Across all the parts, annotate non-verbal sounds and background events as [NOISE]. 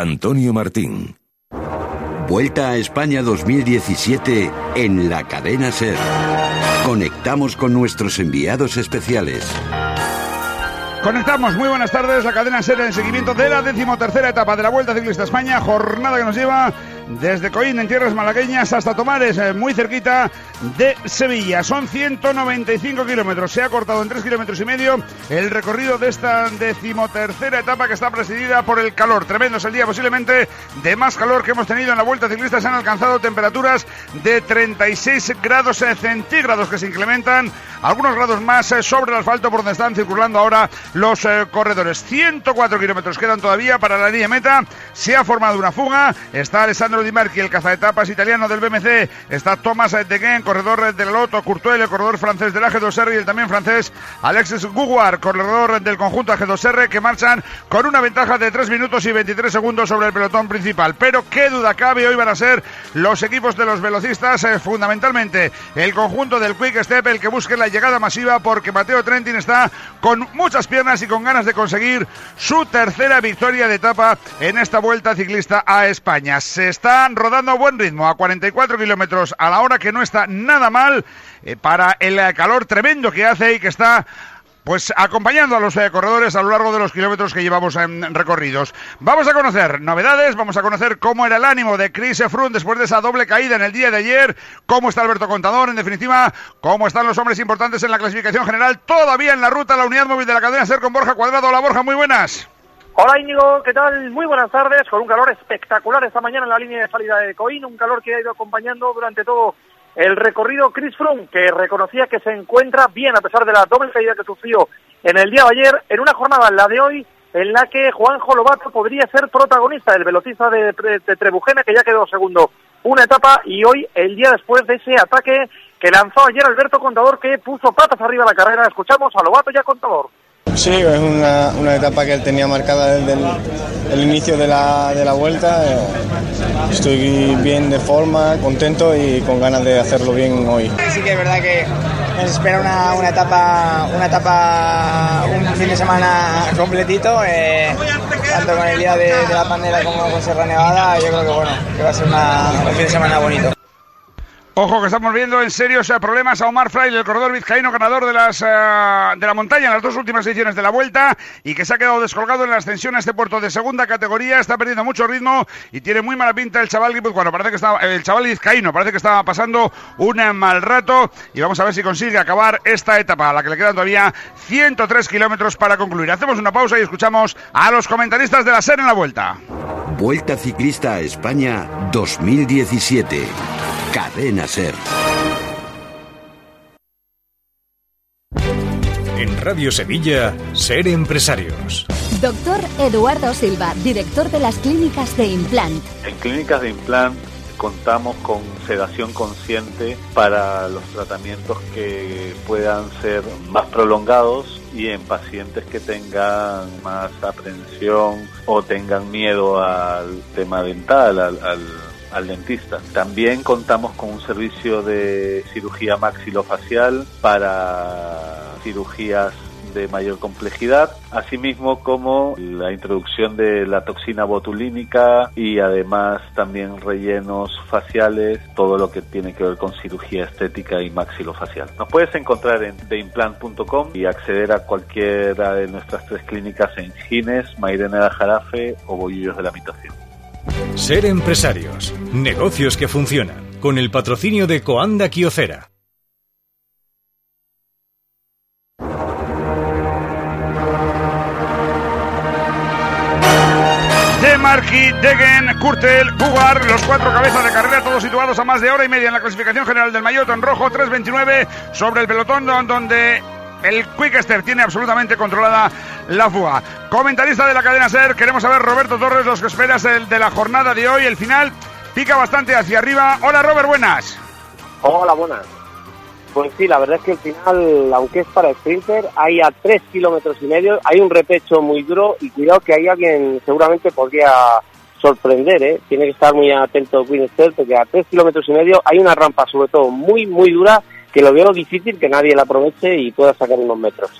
Antonio Martín. Vuelta a España 2017 en la cadena Ser. Conectamos con nuestros enviados especiales. Conectamos, muy buenas tardes, la cadena Ser en seguimiento de la decimotercera etapa de la Vuelta Ciclista España, jornada que nos lleva desde Coín en tierras malagueñas hasta Tomares, eh, muy cerquita de Sevilla. Son 195 kilómetros. Se ha cortado en 3 kilómetros y medio el recorrido de esta decimotercera etapa que está presidida por el calor. Tremendo es el día posiblemente de más calor que hemos tenido en la Vuelta Ciclista. Se han alcanzado temperaturas de 36 grados centígrados que se incrementan algunos grados más eh, sobre el asfalto por donde están circulando ahora los eh, corredores. 104 kilómetros quedan todavía para la línea meta. Se ha formado una fuga. Está Alessandro Di Marchi, el cazaetapas italiano del BMC. Está Thomas Deguen, corredor del Loto, Courtois, el corredor francés del AG2R y el también francés Alexis Guguar, corredor del conjunto AG2R, que marchan con una ventaja de 3 minutos y 23 segundos sobre el pelotón principal. Pero qué duda cabe, hoy van a ser los equipos de los velocistas, eh, fundamentalmente el conjunto del Quick Step, el que busque la llegada masiva, porque Mateo Trentin está con muchas piernas y con ganas de conseguir su tercera victoria de etapa en esta vuelta ciclista a España. Se está están rodando a buen ritmo, a 44 kilómetros a la hora, que no está nada mal eh, para el calor tremendo que hace y que está pues acompañando a los eh, corredores a lo largo de los kilómetros que llevamos recorridos. Vamos a conocer novedades, vamos a conocer cómo era el ánimo de Chris Froome después de esa doble caída en el día de ayer, cómo está Alberto Contador, en definitiva, cómo están los hombres importantes en la clasificación general, todavía en la ruta, la unidad móvil de la cadena SER con Borja Cuadrado. Hola Borja, muy buenas. Hola Íñigo, ¿qué tal? Muy buenas tardes, con un calor espectacular esta mañana en la línea de salida de Coín, un calor que ha ido acompañando durante todo el recorrido Chris Froome, que reconocía que se encuentra bien a pesar de la doble caída que sufrió en el día de ayer, en una jornada, la de hoy, en la que Juanjo Lobato podría ser protagonista, el velocista de, de Trebujena, que ya quedó segundo una etapa, y hoy, el día después de ese ataque que lanzó ayer Alberto Contador, que puso patas arriba la carrera, escuchamos a Lobato y a Contador. Sí, es una, una, etapa que él tenía marcada desde el, inicio de la, de la vuelta. Eh, estoy bien de forma, contento y con ganas de hacerlo bien hoy. Sí que es verdad que nos espera una, una etapa, una etapa, un fin de semana completito, eh, tanto con el día de, la pandemia como con Sierra Nevada. Yo creo que bueno, que va a ser un fin de semana bonito. Ojo que estamos viendo en serios problemas a Omar Fraile, el corredor vizcaíno ganador de las eh, de la montaña en las dos últimas ediciones de la vuelta y que se ha quedado descolgado en la ascensión a este puerto de segunda categoría, está perdiendo mucho ritmo y tiene muy mala pinta el chaval bueno, parece que estaba el chaval vizcaíno, parece que estaba pasando un mal rato y vamos a ver si consigue acabar esta etapa a la que le quedan todavía 103 kilómetros para concluir. Hacemos una pausa y escuchamos a los comentaristas de la SER en la vuelta. Vuelta Ciclista a España 2017. Cadena Ser. En Radio Sevilla, Ser Empresarios. Doctor Eduardo Silva, director de las clínicas de Implant. En clínicas de Implant contamos con sedación consciente para los tratamientos que puedan ser más prolongados y en pacientes que tengan más aprensión o tengan miedo al tema dental, al, al dentista. También contamos con un servicio de cirugía maxilofacial para cirugías de mayor complejidad, asimismo como la introducción de la toxina botulínica y además también rellenos faciales, todo lo que tiene que ver con cirugía estética y maxilofacial. Nos puedes encontrar en theimplant.com y acceder a cualquiera de nuestras tres clínicas en Gines, Mairena de Jarafe o Bollillos de la Mitación. Ser empresarios, negocios que funcionan, con el patrocinio de Coanda Kiocera. Marqui, Degen, Kurtel, Bugar, los cuatro cabezas de carrera, todos situados a más de hora y media en la clasificación general del Mayotte en rojo, 3.29 sobre el pelotón donde el Quickster tiene absolutamente controlada la fuga. Comentarista de la cadena SER, queremos saber, Roberto Torres, los que esperas de la jornada de hoy. El final pica bastante hacia arriba. Hola, Robert, buenas. Hola, buenas. Pues sí, la verdad es que el final, aunque es para sprinter, hay a tres kilómetros y medio, hay un repecho muy duro y cuidado que hay alguien seguramente podría sorprender, ¿eh? Tiene que estar muy atento Queenster porque a tres kilómetros y medio hay una rampa sobre todo muy, muy dura que lo veo difícil que nadie la aproveche y pueda sacar unos metros.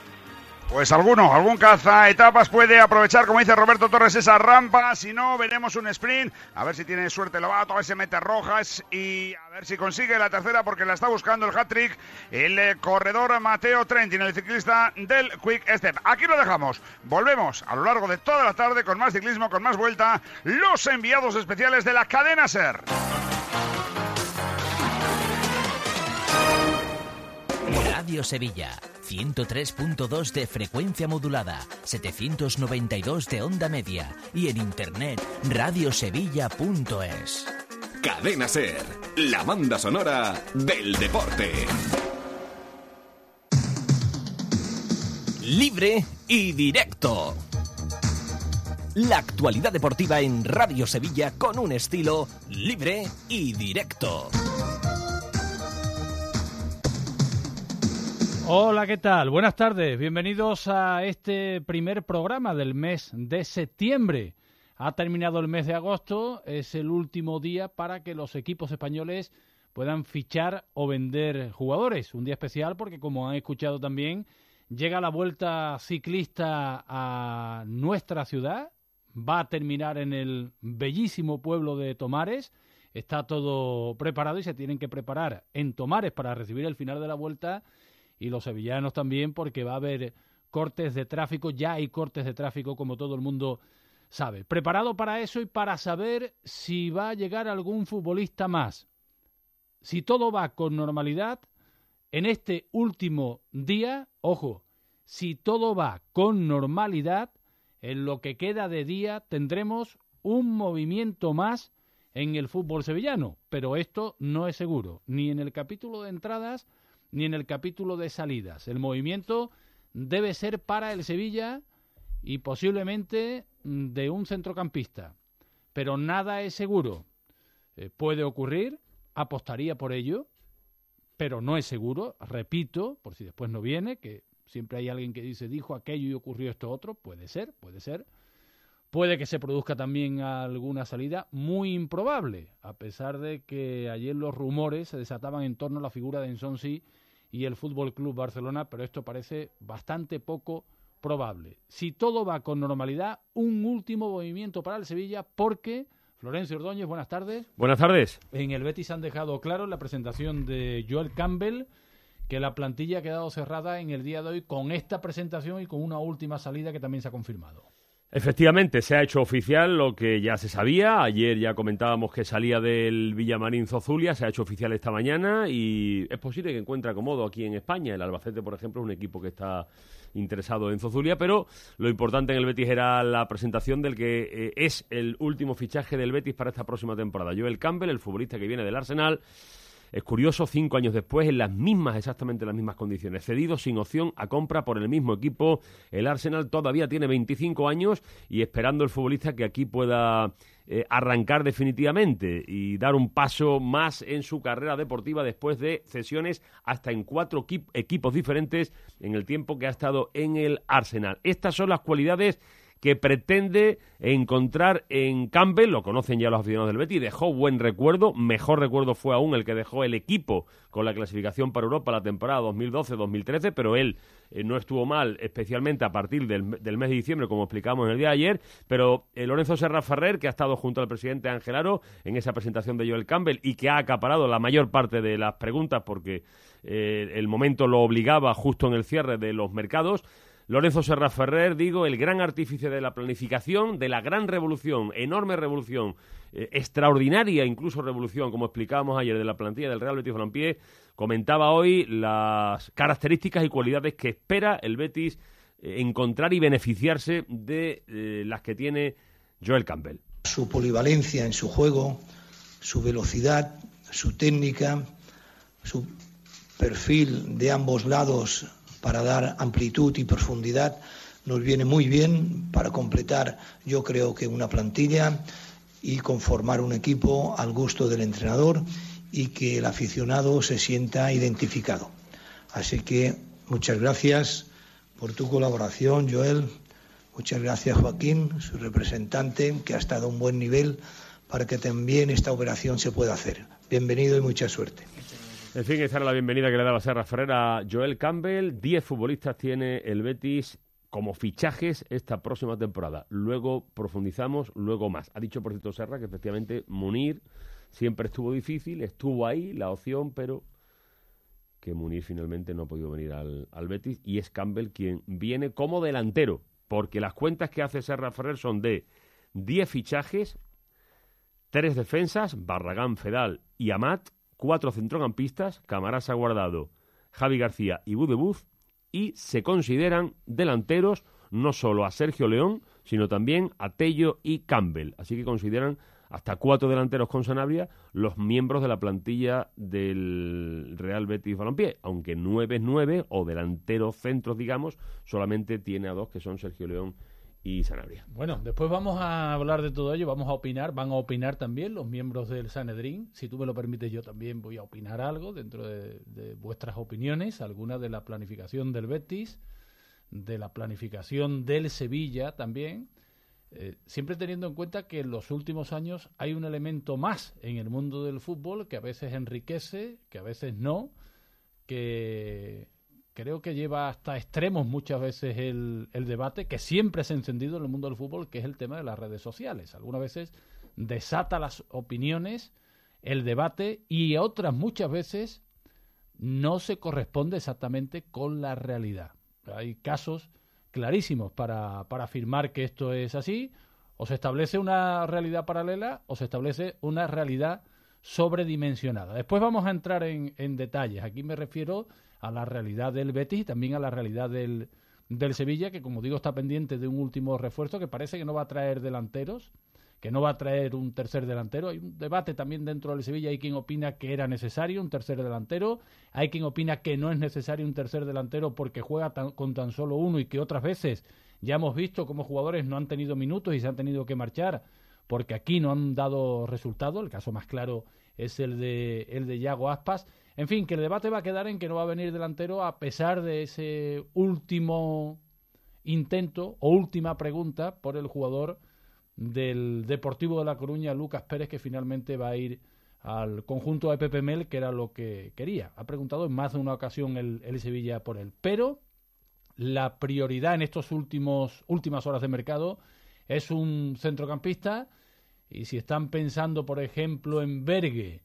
Pues alguno, algún caza etapas puede aprovechar, como dice Roberto Torres, esa rampa. Si no, veremos un sprint. A ver si tiene suerte Lobato, a ver si mete rojas y a ver si consigue la tercera porque la está buscando el hat-trick el eh, corredor Mateo Trentin, el ciclista del Quick Step. Aquí lo dejamos. Volvemos a lo largo de toda la tarde con más ciclismo, con más vuelta. Los enviados especiales de la cadena Ser. Radio Sevilla, 103.2 de frecuencia modulada, 792 de onda media y en internet radiosevilla.es. Cadena Ser, la banda sonora del deporte. Libre y directo. La actualidad deportiva en Radio Sevilla con un estilo libre y directo. Hola, ¿qué tal? Buenas tardes. Bienvenidos a este primer programa del mes de septiembre. Ha terminado el mes de agosto, es el último día para que los equipos españoles puedan fichar o vender jugadores. Un día especial porque, como han escuchado también, llega la vuelta ciclista a nuestra ciudad. Va a terminar en el bellísimo pueblo de Tomares. Está todo preparado y se tienen que preparar en Tomares para recibir el final de la vuelta y los sevillanos también porque va a haber cortes de tráfico, ya hay cortes de tráfico como todo el mundo sabe. Preparado para eso y para saber si va a llegar algún futbolista más. Si todo va con normalidad, en este último día, ojo, si todo va con normalidad, en lo que queda de día tendremos un movimiento más en el fútbol sevillano, pero esto no es seguro, ni en el capítulo de entradas ni en el capítulo de salidas. El movimiento debe ser para el Sevilla y posiblemente mm, de un centrocampista. Pero nada es seguro. Eh, puede ocurrir, apostaría por ello, pero no es seguro. Repito, por si después no viene, que siempre hay alguien que dice dijo aquello y ocurrió esto otro. Puede ser, puede ser. Puede que se produzca también alguna salida muy improbable, a pesar de que ayer los rumores se desataban en torno a la figura de Ensonsi y el Fútbol Club Barcelona, pero esto parece bastante poco probable. Si todo va con normalidad, un último movimiento para el Sevilla porque Florencio Ordóñez, buenas tardes. Buenas tardes. En el Betis han dejado claro en la presentación de Joel Campbell que la plantilla ha quedado cerrada en el día de hoy con esta presentación y con una última salida que también se ha confirmado. Efectivamente, se ha hecho oficial lo que ya se sabía. Ayer ya comentábamos que salía del Villamarín Zozulia, se ha hecho oficial esta mañana y es posible que encuentre acomodo aquí en España. El Albacete, por ejemplo, es un equipo que está interesado en Zozulia, pero lo importante en el Betis era la presentación del que eh, es el último fichaje del Betis para esta próxima temporada. Joel Campbell, el futbolista que viene del Arsenal, es curioso, cinco años después, en las mismas, exactamente las mismas condiciones, cedido sin opción a compra por el mismo equipo. El Arsenal todavía tiene 25 años y esperando el futbolista que aquí pueda eh, arrancar definitivamente y dar un paso más en su carrera deportiva después de cesiones hasta en cuatro equipos diferentes en el tiempo que ha estado en el Arsenal. Estas son las cualidades que pretende encontrar en Campbell, lo conocen ya los aficionados del Betis, dejó buen recuerdo, mejor recuerdo fue aún el que dejó el equipo con la clasificación para Europa la temporada 2012-2013, pero él eh, no estuvo mal, especialmente a partir del, mes de diciembre, como explicamos en el día de ayer, pero eh, Lorenzo Serra Ferrer, que ha estado junto al presidente Ángel Aro en esa presentación de Joel Campbell y que ha acaparado la mayor parte de las preguntas porque eh, el momento lo obligaba justo en el cierre de los mercados, Lorenzo Serra Ferrer, digo, el gran artífice de la planificación, de la gran revolución, enorme revolución, eh, extraordinaria incluso revolución, como explicábamos ayer, de la plantilla del Real Betis Balompié, comentaba hoy las características y cualidades que espera el Betis eh, encontrar y beneficiarse de eh, las que tiene Joel Campbell. Su polivalencia en su juego, su velocidad, su técnica, su perfil de ambos lados para dar amplitud y profundidad nos viene muy bien para completar, yo creo que una plantilla y conformar un equipo al gusto del entrenador y que el aficionado se sienta identificado. Así que muchas gracias por tu colaboración, Joel. Muchas gracias, Joaquín, su representante, que ha estado a un buen nivel para que también esta operación se pueda hacer. Bienvenido y mucha suerte. En fin, esta era la bienvenida que le daba Serra Ferrer a Joel Campbell. Diez futbolistas tiene el Betis como fichajes esta próxima temporada. Luego profundizamos, luego más. Ha dicho, por cierto, Serra que efectivamente Munir siempre estuvo difícil, estuvo ahí la opción, pero que Munir finalmente no ha podido venir al, al Betis y es Campbell quien viene como delantero, porque las cuentas que hace Serra Ferrer son de 10 fichajes, tres defensas, Barragán, Fedal y Amat, cuatro centrocampistas, Camarasa Guardado, Javi García y Budebuz, y se consideran delanteros no solo a Sergio León, sino también a Tello y Campbell. Así que consideran hasta cuatro delanteros con Sanabria los miembros de la plantilla del Real Betis Balompié, aunque nueve es nueve o delanteros centros, digamos, solamente tiene a dos que son Sergio León y Sanabria. Bueno, después vamos a hablar de todo ello, vamos a opinar, van a opinar también los miembros del Sanedrín. Si tú me lo permites, yo también voy a opinar algo dentro de, de vuestras opiniones, alguna de la planificación del Betis, de la planificación del Sevilla también. Eh, siempre teniendo en cuenta que en los últimos años hay un elemento más en el mundo del fútbol que a veces enriquece, que a veces no, que creo que lleva hasta extremos muchas veces el, el, debate, que siempre se ha encendido en el mundo del fútbol, que es el tema de las redes sociales. Algunas veces desata las opiniones, el debate, y otras muchas veces no se corresponde exactamente con la realidad. Hay casos clarísimos para, para afirmar que esto es así. O se establece una realidad paralela o se establece una realidad sobredimensionada. Después vamos a entrar en, en detalles. Aquí me refiero a la realidad del Betis y también a la realidad del, del Sevilla, que como digo está pendiente de un último refuerzo que parece que no va a traer delanteros, que no va a traer un tercer delantero. Hay un debate también dentro del Sevilla, hay quien opina que era necesario un tercer delantero, hay quien opina que no es necesario un tercer delantero porque juega tan, con tan solo uno y que otras veces ya hemos visto cómo jugadores no han tenido minutos y se han tenido que marchar porque aquí no han dado resultado. El caso más claro es el de, el de Yago Aspas. En fin, que el debate va a quedar en que no va a venir delantero a pesar de ese último intento o última pregunta por el jugador del Deportivo de La Coruña, Lucas Pérez, que finalmente va a ir al conjunto de Pepe Mel, que era lo que quería. Ha preguntado en más de una ocasión el, el Sevilla por él. Pero la prioridad en estos últimas horas de mercado es un centrocampista y si están pensando, por ejemplo, en Bergue,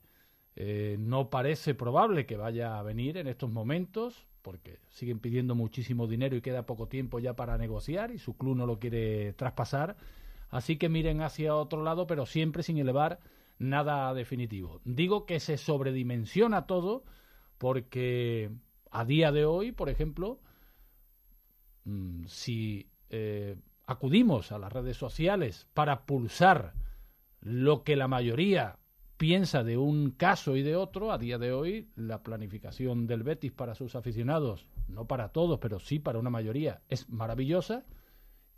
eh, no parece probable que vaya a venir en estos momentos, porque siguen pidiendo muchísimo dinero y queda poco tiempo ya para negociar y su club no lo quiere traspasar. Así que miren hacia otro lado, pero siempre sin elevar nada definitivo. Digo que se sobredimensiona todo porque a día de hoy, por ejemplo, mm, si eh, acudimos a las redes sociales para pulsar lo que la mayoría piensa de un caso y de otro, a día de hoy la planificación del Betis para sus aficionados, no para todos, pero sí para una mayoría, es maravillosa.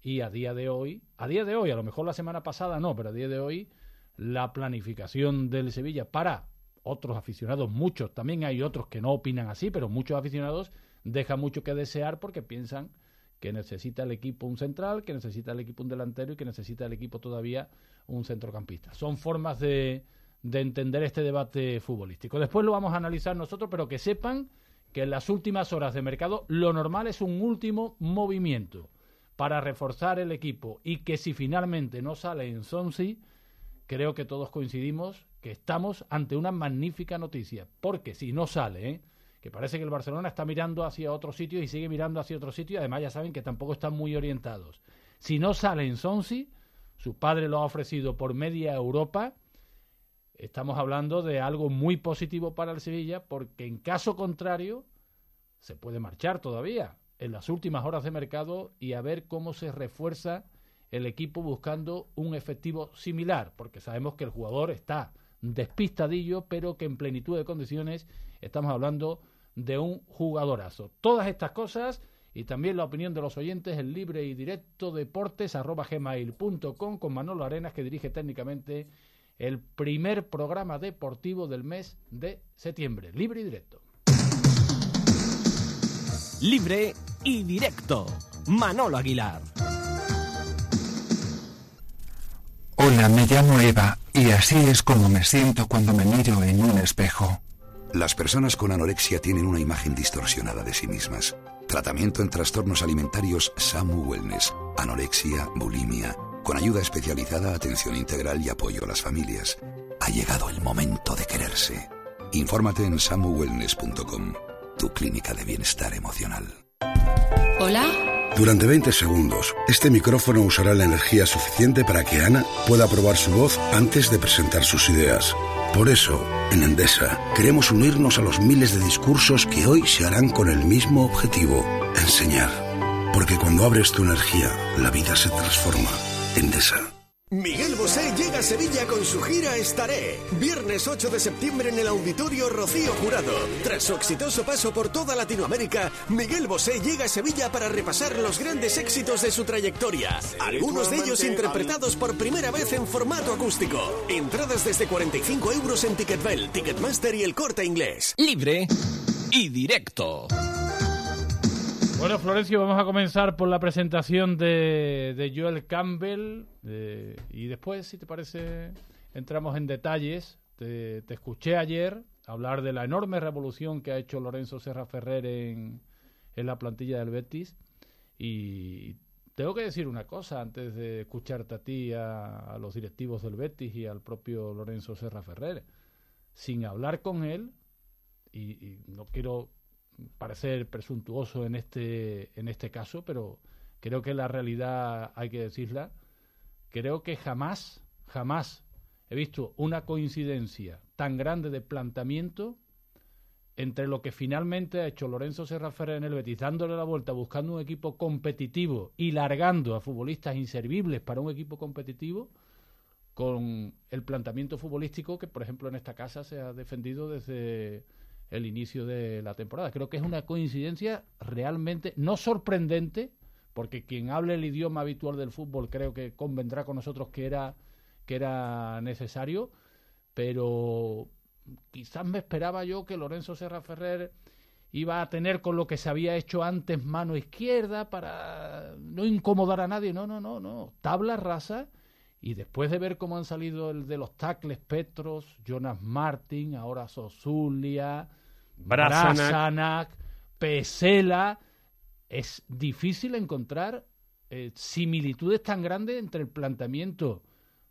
Y a día de hoy, a día de hoy, a lo mejor la semana pasada no, pero a día de hoy la planificación del Sevilla para otros aficionados, muchos, también hay otros que no opinan así, pero muchos aficionados deja mucho que desear porque piensan que necesita el equipo un central, que necesita el equipo un delantero y que necesita el equipo todavía un centrocampista. Son formas de, de entender este debate futbolístico. Después lo vamos a analizar nosotros, pero que sepan que en las últimas horas de mercado lo normal es un último movimiento para reforzar el equipo y que si finalmente no sale en Sonsi, creo que todos coincidimos que estamos ante una magnífica noticia, porque si no sale, ¿eh? Que parece que el Barcelona está mirando hacia otro sitio y sigue mirando hacia otro sitio, además ya saben que tampoco están muy orientados. Si no sale en Sonsi, su padre lo ha ofrecido por media Europa, estamos hablando de algo muy positivo para el Sevilla, porque en caso contrario, se puede marchar todavía en las últimas horas de mercado y a ver cómo se refuerza el equipo buscando un efectivo similar, porque sabemos que el jugador está despistadillo, pero que en plenitud de condiciones estamos hablando de un jugadorazo. Todas estas cosas y también la opinión de los oyentes en libre y directo deportes arroba gmail.com con Manolo Arenas que dirige técnicamente el primer programa deportivo del mes de septiembre. Libre y directo. Libre y directo. Manolo Aguilar. Hola, me llamo Eva y así es como me siento cuando me miro en un espejo. Las personas con anorexia tienen una imagen distorsionada de sí mismas. Tratamiento en trastornos alimentarios SAMU Wellness, anorexia, bulimia, con ayuda especializada, atención integral y apoyo a las familias. Ha llegado el momento de quererse. Infórmate en samuwellness.com, tu clínica de bienestar emocional. Hola. Durante 20 segundos, este micrófono usará la energía suficiente para que Ana pueda probar su voz antes de presentar sus ideas. Por eso, en Endesa, queremos unirnos a los miles de discursos que hoy se harán con el mismo objetivo, enseñar. Porque cuando abres tu energía, la vida se transforma. Endesa. Miguel Bosé llega a Sevilla con su gira Estaré. Viernes 8 de septiembre en el Auditorio Rocío Jurado. Tras su exitoso paso por toda Latinoamérica, Miguel Bosé llega a Sevilla para repasar los grandes éxitos de su trayectoria. Algunos de ellos interpretados por primera vez en formato acústico. Entradas desde 45 euros en Ticketbell, Ticketmaster y el corte inglés. Libre y directo. Bueno, Florencio, vamos a comenzar por la presentación de, Joel Campbell de- y después, si te parece, entramos en detalles. Te, escuché ayer hablar de la enorme revolución que ha hecho Lorenzo Serra Ferrer en, en la plantilla del Betis y tengo que decir una cosa antes de escucharte a ti, a, a los directivos del Betis y al propio Lorenzo Serra Ferrer. Sin hablar con él, y no quiero parecer presuntuoso en este, en este caso, pero creo que la realidad hay que decirla. Creo que jamás, jamás he visto una coincidencia tan grande de planteamiento entre lo que finalmente ha hecho Lorenzo Serra Ferrer en el Betis, dándole la vuelta, buscando un equipo competitivo y largando a futbolistas inservibles para un equipo competitivo, con el planteamiento futbolístico que, por ejemplo, en esta casa se ha defendido desde el inicio de la temporada. Creo que es una coincidencia realmente no sorprendente, porque quien hable el idioma habitual del fútbol creo que convendrá con nosotros que era, que era necesario, pero quizás me esperaba yo que Lorenzo Serra Ferrer iba a tener con lo que se había hecho antes mano izquierda para no incomodar a nadie. No, no, no, no. Tabla rasa. Y después de ver cómo han salido el de los tacles Petros, Jonas Martin, ahora Sosulia, Brasanac. Brasanac, Pesela, es difícil encontrar eh, similitudes tan grandes entre el planteamiento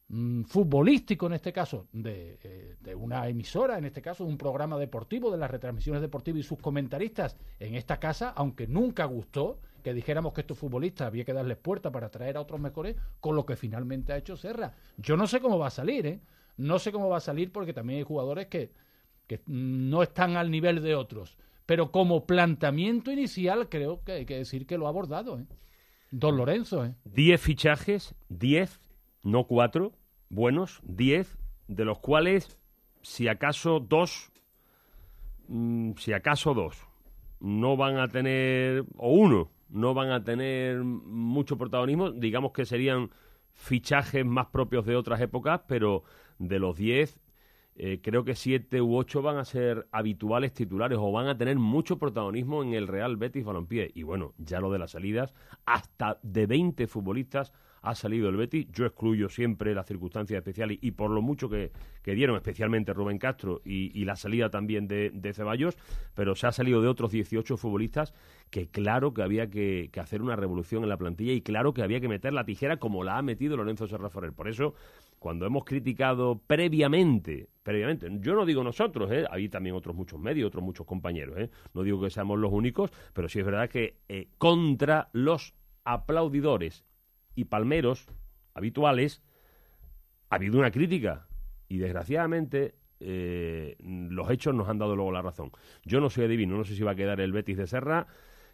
mm, futbolístico, en este caso, de, eh, de una emisora, en este caso, un programa deportivo, de las retransmisiones deportivas y sus comentaristas en esta casa, aunque nunca gustó que dijéramos que estos futbolistas había que darles puerta para traer a otros mejores, con lo que finalmente ha hecho Serra. Yo no sé cómo va a salir, ¿eh? No sé cómo va a salir porque también hay jugadores que, no están al nivel de otros. Pero como planteamiento inicial creo que hay que decir que lo ha abordado, ¿eh? Don Lorenzo, ¿eh? 10 fichajes, 10, no 4, buenos, 10, de los cuales, si acaso dos, mm, si acaso dos, no van a tener, o uno, no van a tener mucho protagonismo, digamos que serían fichajes más propios de otras épocas, pero de los 10, eh, creo que 7 u 8 van a ser habituales titulares o van a tener mucho protagonismo en el Real Betis Balompié. Y bueno, ya lo de las salidas, hasta de 20 futbolistas ha salido el Betis. Yo excluyo siempre las circunstancias especiales y por lo mucho que, que dieron, especialmente Rubén Castro y, la salida también de, de Ceballos, pero se ha salido de otros 18 futbolistas que claro que había que, que hacer una revolución en la plantilla y claro que había que meter la tijera como la ha metido Lorenzo Serra Ferrer. Por eso, cuando hemos criticado previamente, previamente, yo no digo nosotros, ¿eh? hay también otros muchos medios, otros muchos compañeros, ¿eh? no digo que seamos los únicos, pero sí es verdad que eh, contra los aplaudidores y palmeros habituales ha habido una crítica y desgraciadamente eh, los hechos nos han dado luego la razón. Yo no soy adivino, no sé si va a quedar el Betis de Serra,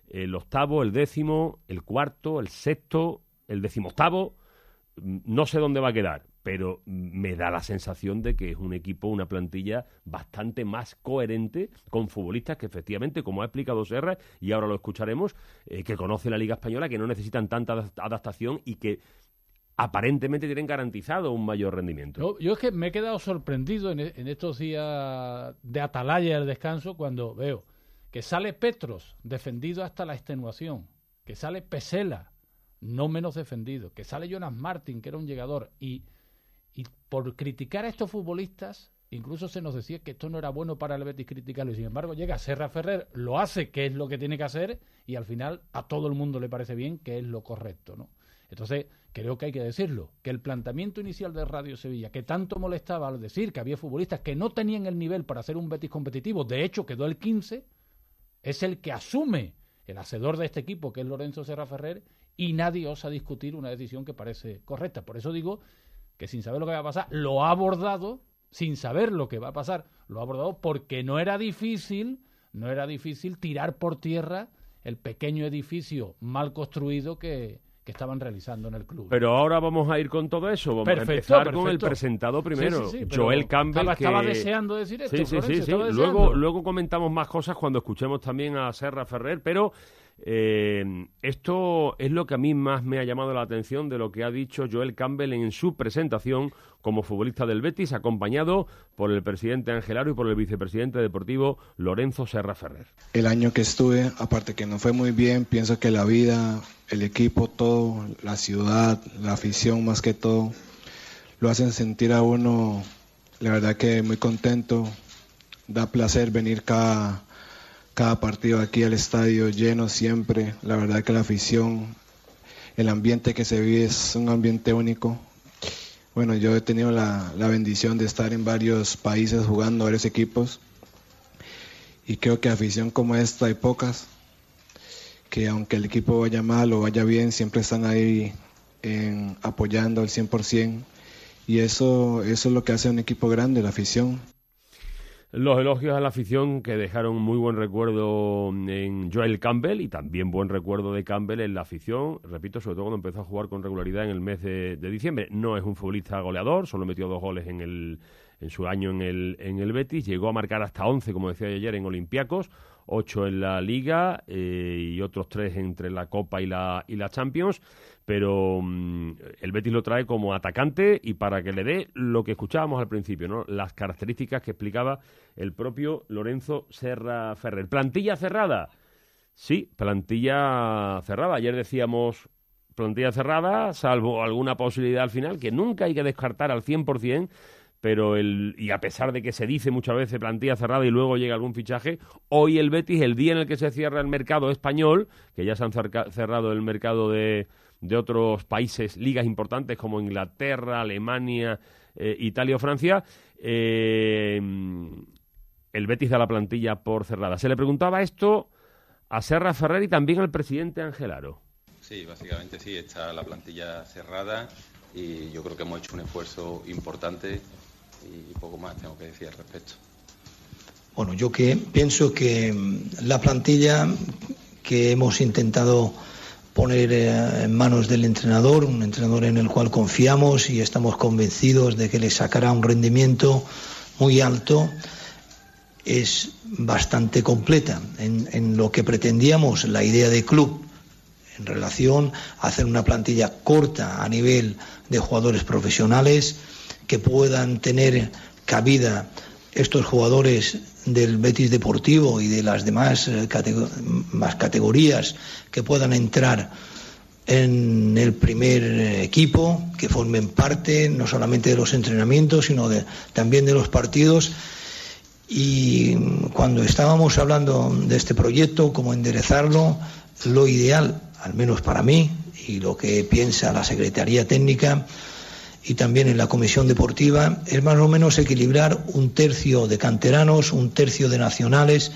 el octavo, el décimo, el cuarto, el sexto, el decimoctavo, mm, no sé dónde va a quedar, pero me da la sensación de que es un equipo, una plantilla bastante más coherente con futbolistas que efectivamente, como ha explicado Serra, y ahora lo escucharemos, eh, que conoce la Liga Española, que no necesitan tanta adap- adaptación y que aparentemente tienen garantizado un mayor rendimiento. Yo, yo es que me he quedado sorprendido en, e- en estos días de atalaya del descanso cuando veo que sale Petros, defendido hasta la extenuación, que sale Pesela, no menos defendido, que sale Jonas Martin, que era un llegador, y, y por criticar a estos futbolistas incluso se nos decía que esto no era bueno para el Betis criticarlo y sin embargo llega Serra Ferrer, lo hace, que es lo que tiene que hacer y al final a todo el mundo le parece bien que es lo correcto, ¿no? Entonces, creo que hay que decirlo, que el planteamiento inicial de Radio Sevilla, que tanto molestaba al decir que había futbolistas que no tenían el nivel para hacer un Betis competitivo, de hecho quedó el 15, es el que asume el hacedor de este equipo, que es Lorenzo Serra Ferrer, y nadie osa discutir una decisión que parece correcta. Por eso digo que sin saber lo que va a pasar, lo ha abordado, sin saber lo que va a pasar, lo ha abordado porque no era difícil, no era difícil tirar por tierra el pequeño edificio mal construido que, que estaban realizando en el club. Pero ahora vamos a ir con todo eso. Vamos a empezar con el presentado primero. Joel Campbell. Estaba, deseando decir esto. Sí, sí, sí. Luego, luego comentamos más cosas cuando escuchemos también a Serra Ferrer, pero eh, esto es lo que a mí más me ha llamado la atención de lo que ha dicho Joel Campbell en su presentación como futbolista del Betis, acompañado por el presidente Angelaro y por el vicepresidente deportivo Lorenzo Serra Ferrer. El año que estuve, aparte que no fue muy bien, pienso que la vida, el equipo, todo, la ciudad, la afición más que todo, lo hacen sentir a uno, la verdad que muy contento, da placer venir cada cada partido aquí al estadio lleno siempre. La verdad que la afición, el ambiente que se vive es un ambiente único. Bueno, yo he tenido la, bendición de estar en varios países jugando varios equipos y creo que afición como esta hay pocas, que aunque el equipo vaya mal o vaya bien, siempre están ahí apoyando al 100% y eso, eso es lo que hace un equipo grande, la afición los elogios a la afición que dejaron muy buen recuerdo en Joel Campbell y también buen recuerdo de Campbell en la afición, repito, sobre todo cuando empezó a jugar con regularidad en el mes de, diciembre. No es un futbolista goleador, solo metió dos goles en, el, en su año en el, en el Betis, llegó a marcar hasta 11, como decía ayer, en Olympiacos, 8 en la Liga eh, y otros 3 entre la Copa y la, y la Champions pero mm, el Betis lo trae como atacante y para que le dé lo que escuchábamos al principio, ¿no? Las características que explicaba el propio Lorenzo Serra Ferrer. ¿Plantilla cerrada? Sí, plantilla cerrada. Ayer decíamos plantilla cerrada, salvo alguna posibilidad al final, que nunca hay que descartar al 100%, pero el, y a pesar de que se dice muchas veces plantilla cerrada y luego llega algún fichaje, hoy el Betis, el día en el que se cierra el mercado español, que ya se han cerrado el mercado de de otros países, ligas importantes como Inglaterra, Alemania, eh, Italia o Francia, eh, el Betis da la plantilla por cerrada. Se le preguntaba esto a Serra Ferrer y también al presidente Angelaro. Sí, básicamente sí, está la plantilla cerrada y yo creo que hemos hecho un esfuerzo importante y poco más tengo que decir al respecto. Bueno, yo que pienso que mm, la plantilla que hemos intentado poner eh, en manos del entrenador, un entrenador en el cual confiamos y estamos convencidos de que le sacará un rendimiento muy alto, es bastante completa en, lo que pretendíamos, la idea de club en relación a hacer una plantilla corta a nivel de jugadores profesionales que puedan tener cabida estos jugadores del Betis Deportivo y de las demás eh, categorías que puedan entrar en el primer equipo, que formen parte no solamente de los entrenamientos, sino también de los partidos. Y cuando estábamos hablando de este proyecto, cómo enderezarlo, lo ideal, al menos para mí, y lo que piensa la Secretaría Técnica, y también en la comisión deportiva es más o menos equilibrar un tercio de canteranos, un tercio de nacionales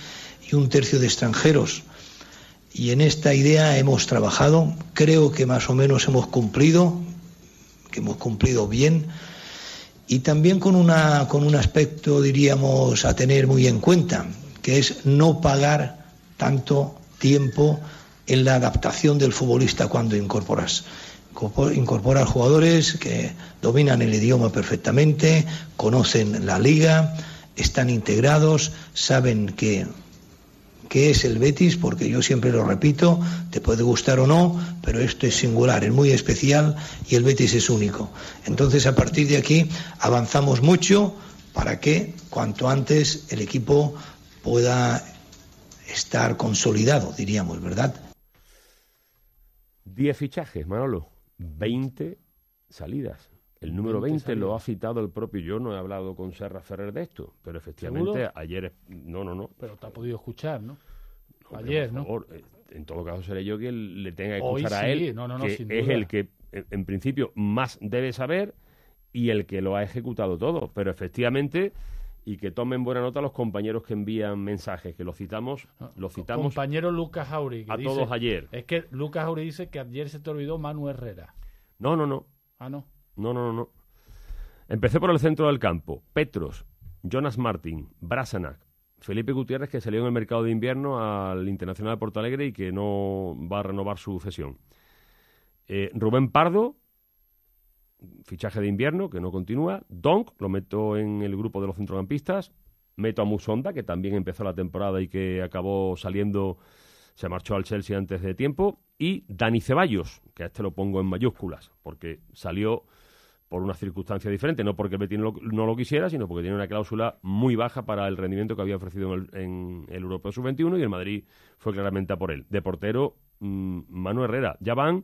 y un tercio de extranjeros. Y en esta idea hemos trabajado, creo que más o menos hemos cumplido, que hemos cumplido bien, y también con, una, con un aspecto, diríamos, a tener muy en cuenta, que es no pagar tanto tiempo en la adaptación del futbolista cuando incorporas incorporar jugadores que dominan el idioma perfectamente, conocen la liga, están integrados, saben que qué es el Betis, porque yo siempre lo repito, te puede gustar o no, pero esto es singular, es muy especial y el Betis es único. Entonces, a partir de aquí, avanzamos mucho para que cuanto antes el equipo pueda estar consolidado, diríamos, ¿verdad? Diez fichajes, Manolo. 20 salidas. El número 20 lo ha citado el propio. Yo no he hablado con Serra Ferrer de esto, pero efectivamente ayer. No, no, no. Pero te ha podido escuchar, ¿no? ayer, ¿no? Eh, en todo caso, seré yo quien le tenga que escuchar a él, que es el que en principio más debe saber y el que lo ha ejecutado todo. Pero efectivamente y que tomen buena nota los compañeros que envían mensajes, que los citamos, ah, los citamos. Compañero Lucas Jauri. a todos ayer. Es que Lucas Jauri dice que ayer se te olvidó Manu Herrera. No, no, no. Ah, no. No, no, no. Empecé por el centro del campo. Petros, Jonas Martin, Brasanac, Felipe Gutiérrez, que salió en el mercado de invierno al Internacional de Porto Alegre y que no va a renovar su cesión. Eh, Rubén Pardo, fichaje de invierno, que no continúa. Donk, lo meto en el grupo de los centrocampistas. Meto a Musonda, que también empezó la temporada y que acabó saliendo, se marchó al Chelsea antes de tiempo. Y Dani Ceballos, que a este lo pongo en mayúsculas, porque salió por una circunstancia diferente, no porque Betis no lo, quisiera, sino porque tiene una cláusula muy baja para el rendimiento que había ofrecido en el, en el Europeo Sub-21 y el Madrid fue claramente a por él. De portero, mm, Manu Herrera. Ya van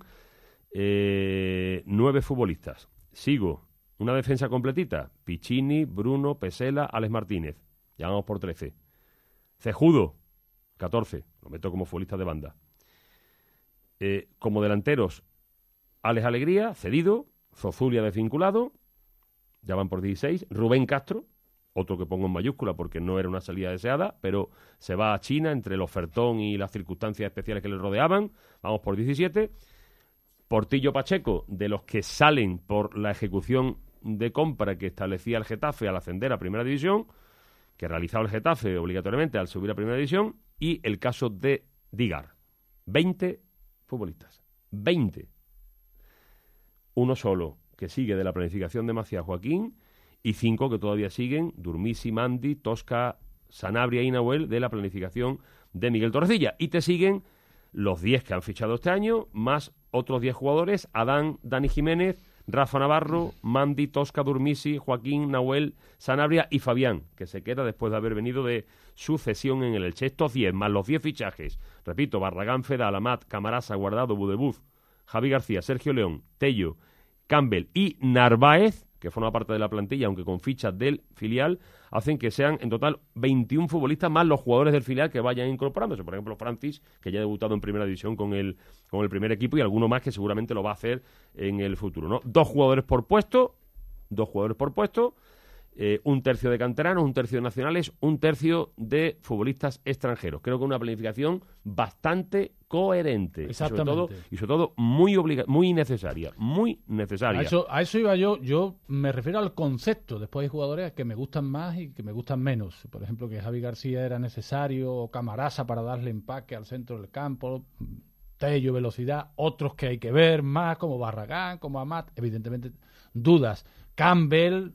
eh, nueve futbolistas. Sigo. Una defensa completita. Piccini, Bruno, Pesela, Alex Martínez. Ya vamos por 13. Cejudo, 14. Lo meto como futbolista de banda. Eh, como delanteros, Alex Alegría, cedido. Zozulia desvinculado. Ya van por 16. Rubén Castro, otro que pongo en mayúscula porque no era una salida deseada, pero se va a China entre el ofertón y las circunstancias especiales que le rodeaban. Vamos por 17. Portillo Pacheco, de los que salen por la ejecución de compra que establecía el Getafe al ascender a Primera División, que realizaba el Getafe obligatoriamente al subir a Primera División, y el caso de Digar. 20 futbolistas. 20. Uno solo, que sigue de la planificación de Macías Joaquín, y cinco que todavía siguen, Durmisi, Mandi, Tosca, Sanabria y Nahuel, de la planificación de Miguel Torrecilla. Y te siguen los 10 que han fichado este año, más otros 10 jugadores, Adán, Dani Jiménez, Rafa Navarro, Mandi, Tosca Durmisi, Joaquín, Nahuel, Sanabria y Fabián, que se queda después de haber venido de sucesión en el Elche. Estos 10, más los 10 fichajes, repito, Barragán, Feda, Alamat, Camarasa, Guardado, Budebuz, Javi García, Sergio León, Tello, Campbell y Narváez, que forma parte de la plantilla, aunque con fichas del filial, hacen que sean en total 21 futbolistas más los jugadores del filial que vayan incorporándose. Por ejemplo, Francis, que ya ha debutado en primera división con el, con el primer equipo, y alguno más que seguramente lo va a hacer en el futuro. ¿no? Dos jugadores por puesto, dos jugadores por puesto. Eh, un tercio de canteranos, un tercio de nacionales, un tercio de futbolistas extranjeros. Creo que una planificación bastante coherente. Y sobre todo, y sobre todo muy, muy necesaria. Muy necesaria. A eso, a eso iba yo. Yo me refiero al concepto. Después hay jugadores que me gustan más y que me gustan menos. Por ejemplo, que Javi García era necesario, o Camarasa para darle empaque al centro del campo. Tello, velocidad, otros que hay que ver más, como Barragán, como Amat, evidentemente dudas. Campbell,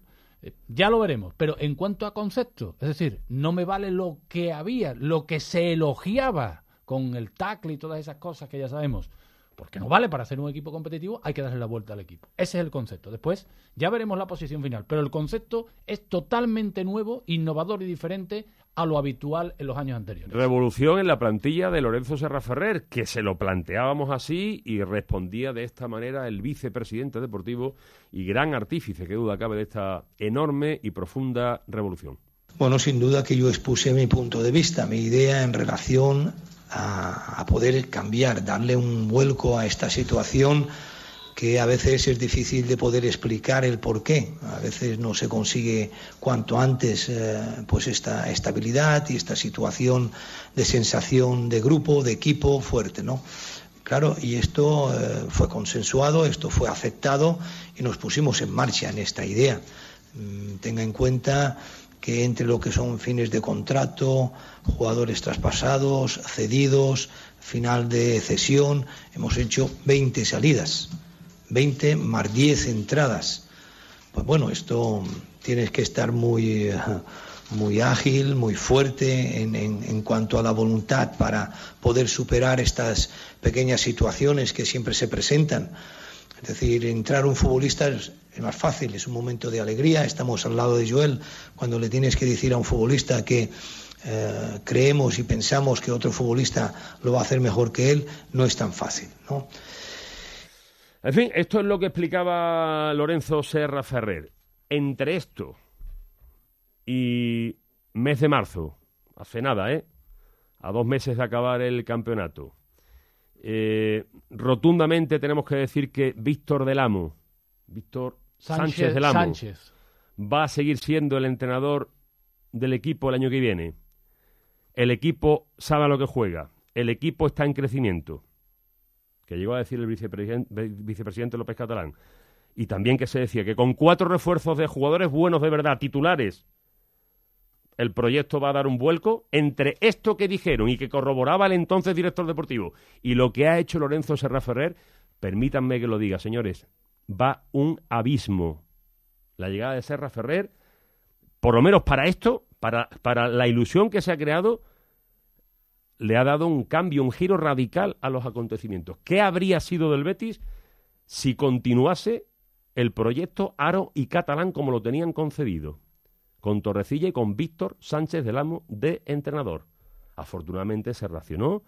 ya lo veremos, pero en cuanto a concepto, es decir, no me vale lo que había, lo que se elogiaba con el tackle y todas esas cosas que ya sabemos, porque no vale para ser un equipo competitivo, hay que darle la vuelta al equipo. Ese es el concepto. Después ya veremos la posición final, pero el concepto es totalmente nuevo, innovador y diferente a lo habitual en los años anteriores. Revolución en la plantilla de Lorenzo Serra Ferrer, que se lo planteábamos así y respondía de esta manera el vicepresidente deportivo y gran artífice, que duda cabe, de esta enorme y profunda revolución. Bueno, sin duda que yo expuse mi punto de vista, mi idea en relación a, poder cambiar, darle un vuelco a esta situación que a veces es difícil de poder explicar el por qué. A veces no se consigue cuanto antes eh, pues esta estabilidad y esta situación de sensación de grupo, de equipo fuerte, ¿no? Claro, y esto eh, fue consensuado, esto fue aceptado y nos pusimos en marcha en esta idea. Mm, tenga en cuenta que entre lo que son fines de contrato, jugadores traspasados, cedidos, final de cesión, hemos hecho 20 salidas. 20 más 10 entradas. Pues bueno, esto tienes que estar muy, [LAUGHS] muy ágil, muy fuerte en, cuanto a la voluntad para poder superar estas pequeñas situaciones que siempre se presentan. Es decir, entrar un futbolista es, más fácil, es un momento de alegría. Estamos al lado de Joel cuando le tienes que decir a un futbolista que eh, creemos y pensamos que otro futbolista lo va a hacer mejor que él, no es tan fácil. ¿no? En fin, esto es lo que explicaba Lorenzo Serra Ferrer. Entre esto y mes de marzo, hace nada, ¿eh? A dos meses de acabar el campeonato. Eh, rotundamente tenemos que decir que Víctor del Amo, Víctor Sánchez, Sánchez del Amo, Sánchez. va a seguir siendo el entrenador del equipo el año que viene. El equipo sabe a lo que juega. El equipo está en crecimiento. Que llegó a decir el vicepresidente López Catalán. Y también que se decía que con cuatro refuerzos de jugadores buenos de verdad, titulares, el proyecto va a dar un vuelco entre esto que dijeron y que corroboraba el entonces director deportivo y lo que ha hecho Lorenzo Serra Ferrer, permítanme que lo diga, señores, va un abismo. La llegada de Serra Ferrer, por lo menos para esto, para, para la ilusión que se ha creado, le ha dado un cambio, un giro radical a los acontecimientos. ¿Qué habría sido del Betis si continuase el proyecto Aro y Catalán como lo tenían concebido? Con Torrecilla y con Víctor Sánchez del Amo de entrenador. Afortunadamente se racionó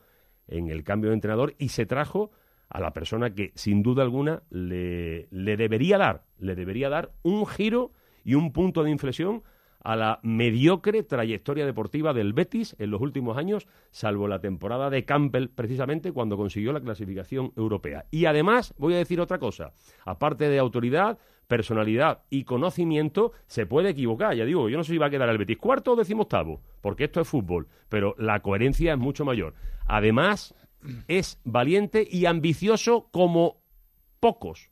en el cambio de entrenador y se trajo a la persona que sin duda alguna le debería dar, le debería dar un giro y un punto de inflexión a la mediocre trayectoria deportiva del Betis en los últimos años, salvo la temporada de Campbell, precisamente cuando consiguió la clasificación europea. Y además, voy a decir otra cosa, aparte de autoridad, personalidad y conocimiento, se puede equivocar. Ya digo, yo no sé si va a quedar el Betis cuarto o decimoctavo, porque esto es fútbol, pero la coherencia es mucho mayor. Además, es valiente y ambicioso como pocos,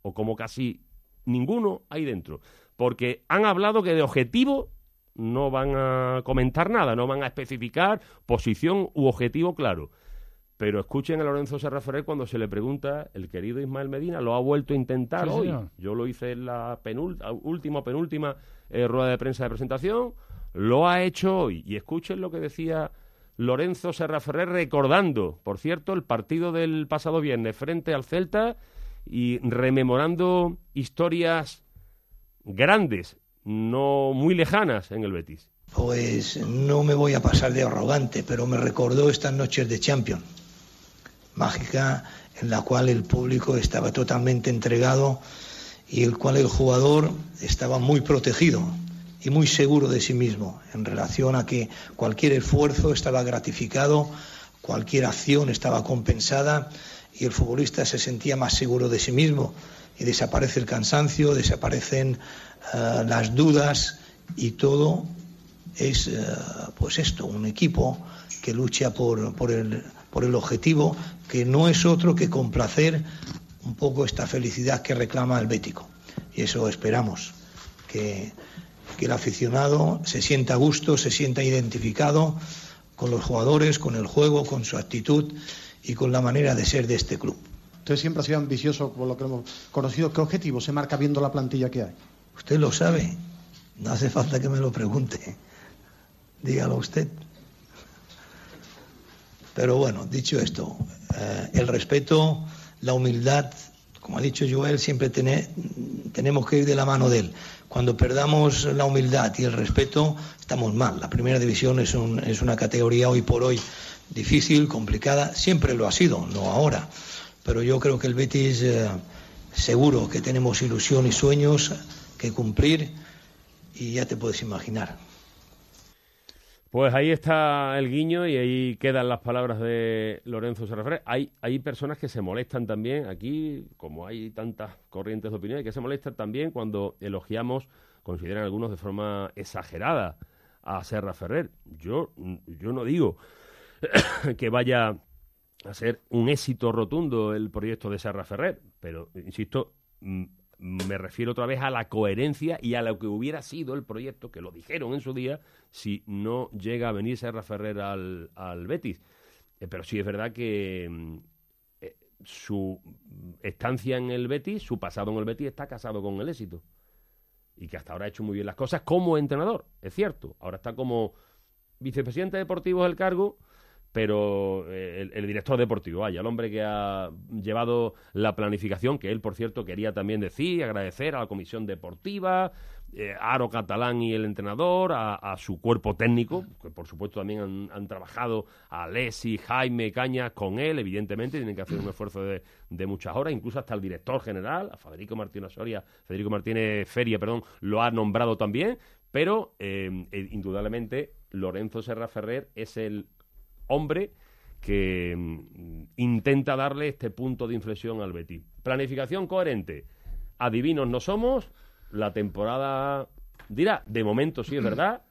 o como casi ninguno ahí dentro. Porque han hablado que de objetivo no van a comentar nada, no van a especificar posición u objetivo claro. Pero escuchen a Lorenzo Serra Ferrer cuando se le pregunta, el querido Ismael Medina lo ha vuelto a intentar Sí, hoy. señor. Yo lo hice en la penúltima, última, penúltima eh, rueda de prensa de presentación, lo ha hecho hoy. Y escuchen lo que decía Lorenzo Serra Ferrer recordando, por cierto, el partido del pasado viernes frente al Celta y rememorando historias grandes, no muy lejanas en el Betis. Pues no me voy a pasar de arrogante, pero me recordó estas noches de Champions, mágica en la cual el público estaba totalmente entregado y el cual el jugador estaba muy protegido y muy seguro de sí mismo en relación a que cualquier esfuerzo estaba gratificado, cualquier acción estaba compensada y el futbolista se sentía más seguro de sí mismo y desaparece el cansancio, desaparecen eh, las dudas y todo es eh, pues esto, un equipo que lucha por, por, el, por el objetivo que no es otro que complacer un poco esta felicidad que reclama el bético. Y eso esperamos, que, que el aficionado se sienta a gusto, se sienta identificado con los jugadores, con el juego, con su actitud y con la manera de ser de este club. Usted siempre ha sido ambicioso, por lo que hemos conocido. ¿Qué objetivo se marca viendo la plantilla que hay? Usted lo sabe, no hace falta que me lo pregunte. Dígalo usted. Pero bueno, dicho esto, eh, el respeto, la humildad, como ha dicho Joel, siempre tené- tenemos que ir de la mano de él. Cuando perdamos la humildad y el respeto, estamos mal. La primera división es, un- es una categoría hoy por hoy difícil, complicada, siempre lo ha sido, no ahora. Pero yo creo que el Betis, eh, seguro que tenemos ilusión y sueños que cumplir y ya te puedes imaginar. Pues ahí está el guiño y ahí quedan las palabras de Lorenzo Serra Ferrer. Hay, hay personas que se molestan también aquí, como hay tantas corrientes de opinión, que se molestan también cuando elogiamos, consideran algunos de forma exagerada a Serra Ferrer. Yo, yo no digo [COUGHS] que vaya a ser un éxito rotundo el proyecto de Serra Ferrer, pero insisto, me refiero otra vez a la coherencia y a lo que hubiera sido el proyecto, que lo dijeron en su día, si no llega a venir Serra Ferrer al, al Betis. Eh, pero sí es verdad que eh, su estancia en el Betis, su pasado en el Betis, está casado con el éxito. Y que hasta ahora ha hecho muy bien las cosas como entrenador, es cierto. Ahora está como vicepresidente deportivo del cargo, pero eh, el, director deportivo, vaya, el hombre que ha llevado la planificación, que él, por cierto, quería también decir, agradecer a la comisión deportiva eh, Aro Catalán y el entrenador, a, su cuerpo técnico, que por supuesto también han, trabajado a Lesi, Jaime, Caña con él, evidentemente, tienen que hacer un esfuerzo de, de, muchas horas, incluso hasta el director general, a Federico Martínez Federico Martínez Feria, perdón, lo ha nombrado también, pero eh, indudablemente Lorenzo Serra Ferrer es el hombre que mm, intenta darle este punto de inflexión al Betis. Planificación coherente. Adivinos no somos. La temporada dirá, de momento sí es [CLEARS THROAT] verdad,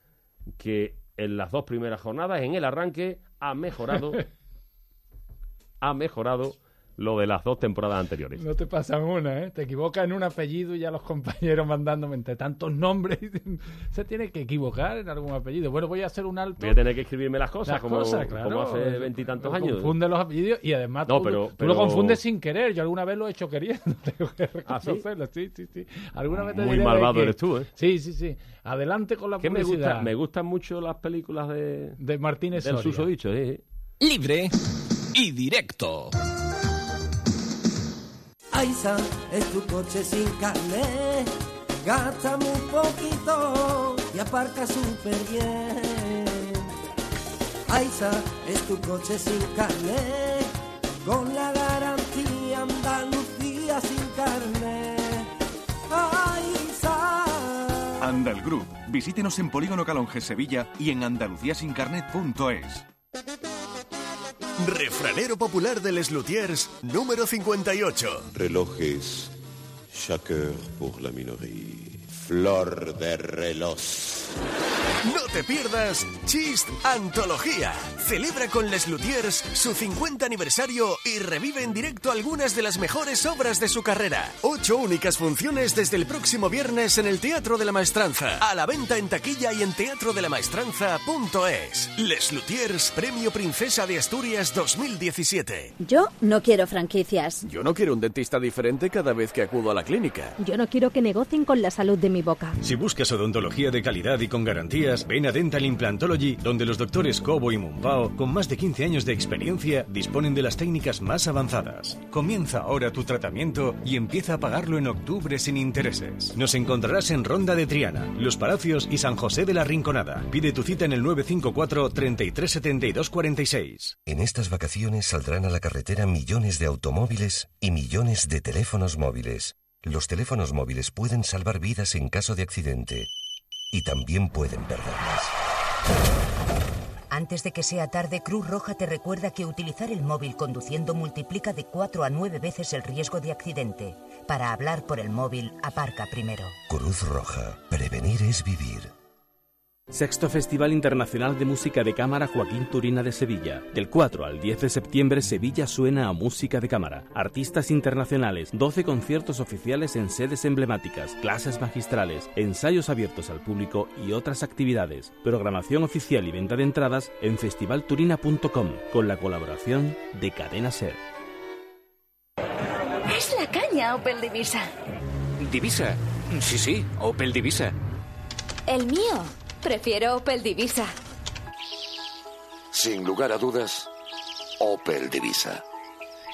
que en las dos primeras jornadas, en el arranque, ha mejorado, [LAUGHS] ha mejorado lo de las dos temporadas anteriores. No te pasan una, ¿eh? Te equivocas en un apellido y ya los compañeros mandándome entre tantos nombres. [LAUGHS] Se tiene que equivocar en algún apellido. Bueno, voy a hacer un alto. Voy a tener que escribirme las cosas, como, como, hace veintitantos años. Confunde los apellidos y además no, tú, pero, tú lo confundes sin querer. Yo alguna vez lo he hecho queriendo. [LAUGHS] Tengo que ¿Ah, sí? sí, sí, sí. ¿Alguna vez te Muy malvado eres tú, ¿eh? Sí, sí, sí. Adelante con la ¿Qué publicidad. Me, gusta, me gustan mucho las películas de... De Martínez Del susodicho, ¿eh? Libre y directo. Aiza es tu coche sin carnet, gasta muy poquito y aparca súper bien. Aiza es tu coche sin carnet, con la garantía Andalucía sin carnet. Aiza. Andal Group. Visítenos en Polígono Calonge Sevilla y en andaluciasincarnet.es. Refranero popular de Les Luthiers, número 58. Relojes, chaque heure pour la minoría. Flor de reloj. No te pierdas Chist Antología. Celebra con Les Luthiers su 50 aniversario y revive en directo algunas de las mejores obras de su carrera. Ocho únicas funciones desde el próximo viernes en el Teatro de la Maestranza. A la venta en taquilla y en teatrodela-maestranza.es. Les Luthiers, Premio Princesa de Asturias 2017. Yo no quiero franquicias. Yo no quiero un dentista diferente cada vez que acudo a la clínica. Yo no quiero que negocien con la salud de mi boca. Si buscas odontología de calidad y con garantías, ven a Dental Implantology, donde los doctores Cobo y Mumpao, con más de 15 años de experiencia, disponen de las técnicas más avanzadas. Comienza ahora tu tratamiento y empieza a pagarlo en octubre sin intereses. Nos encontrarás en Ronda de Triana, Los Palacios y San José de la Rinconada. Pide tu cita en el 954 3372 46. En estas vacaciones saldrán a la carretera millones de automóviles y millones de teléfonos móviles. Los teléfonos móviles pueden salvar vidas en caso de accidente y también pueden perderlas. Antes de que sea tarde, Cruz Roja te recuerda que utilizar el móvil conduciendo multiplica de 4 a 9 veces el riesgo de accidente. Para hablar por el móvil, aparca primero. Cruz Roja. Prevenir es vivir. Sexto Festival Internacional de Música de Cámara Joaquín Turina de Sevilla. Del 4 al 10 de septiembre Sevilla suena a música de cámara. Artistas internacionales, 12 conciertos oficiales en sedes emblemáticas, clases magistrales, ensayos abiertos al público y otras actividades. Programación oficial y venta de entradas en festivalturina.com con la colaboración de Cadena Ser. Es la caña Opel Divisa. Divisa. Sí, sí, Opel Divisa. El mío. Prefiero Opel Divisa. Sin lugar a dudas, Opel Divisa.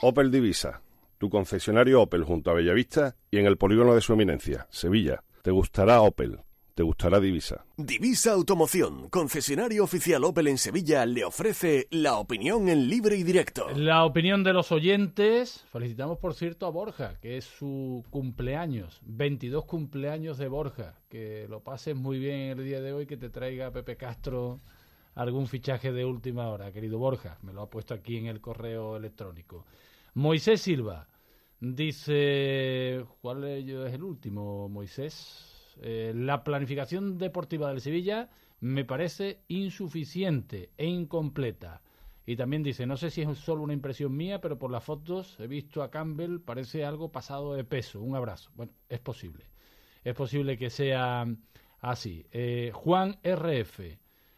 Opel Divisa, tu concesionario Opel junto a Bellavista y en el polígono de su eminencia, Sevilla. Te gustará Opel. Te gustará Divisa. Divisa Automoción, concesionario oficial Opel en Sevilla, le ofrece la opinión en libre y directo. La opinión de los oyentes. Felicitamos, por cierto, a Borja, que es su cumpleaños. 22 cumpleaños de Borja. Que lo pases muy bien el día de hoy, que te traiga Pepe Castro algún fichaje de última hora, querido Borja. Me lo ha puesto aquí en el correo electrónico. Moisés Silva dice... ¿Cuál es el último, Moisés? Eh, la planificación deportiva del Sevilla me parece insuficiente e incompleta. Y también dice, no sé si es solo una impresión mía, pero por las fotos he visto a Campbell, parece algo pasado de peso. Un abrazo. Bueno, es posible. Es posible que sea así. Eh, Juan RF.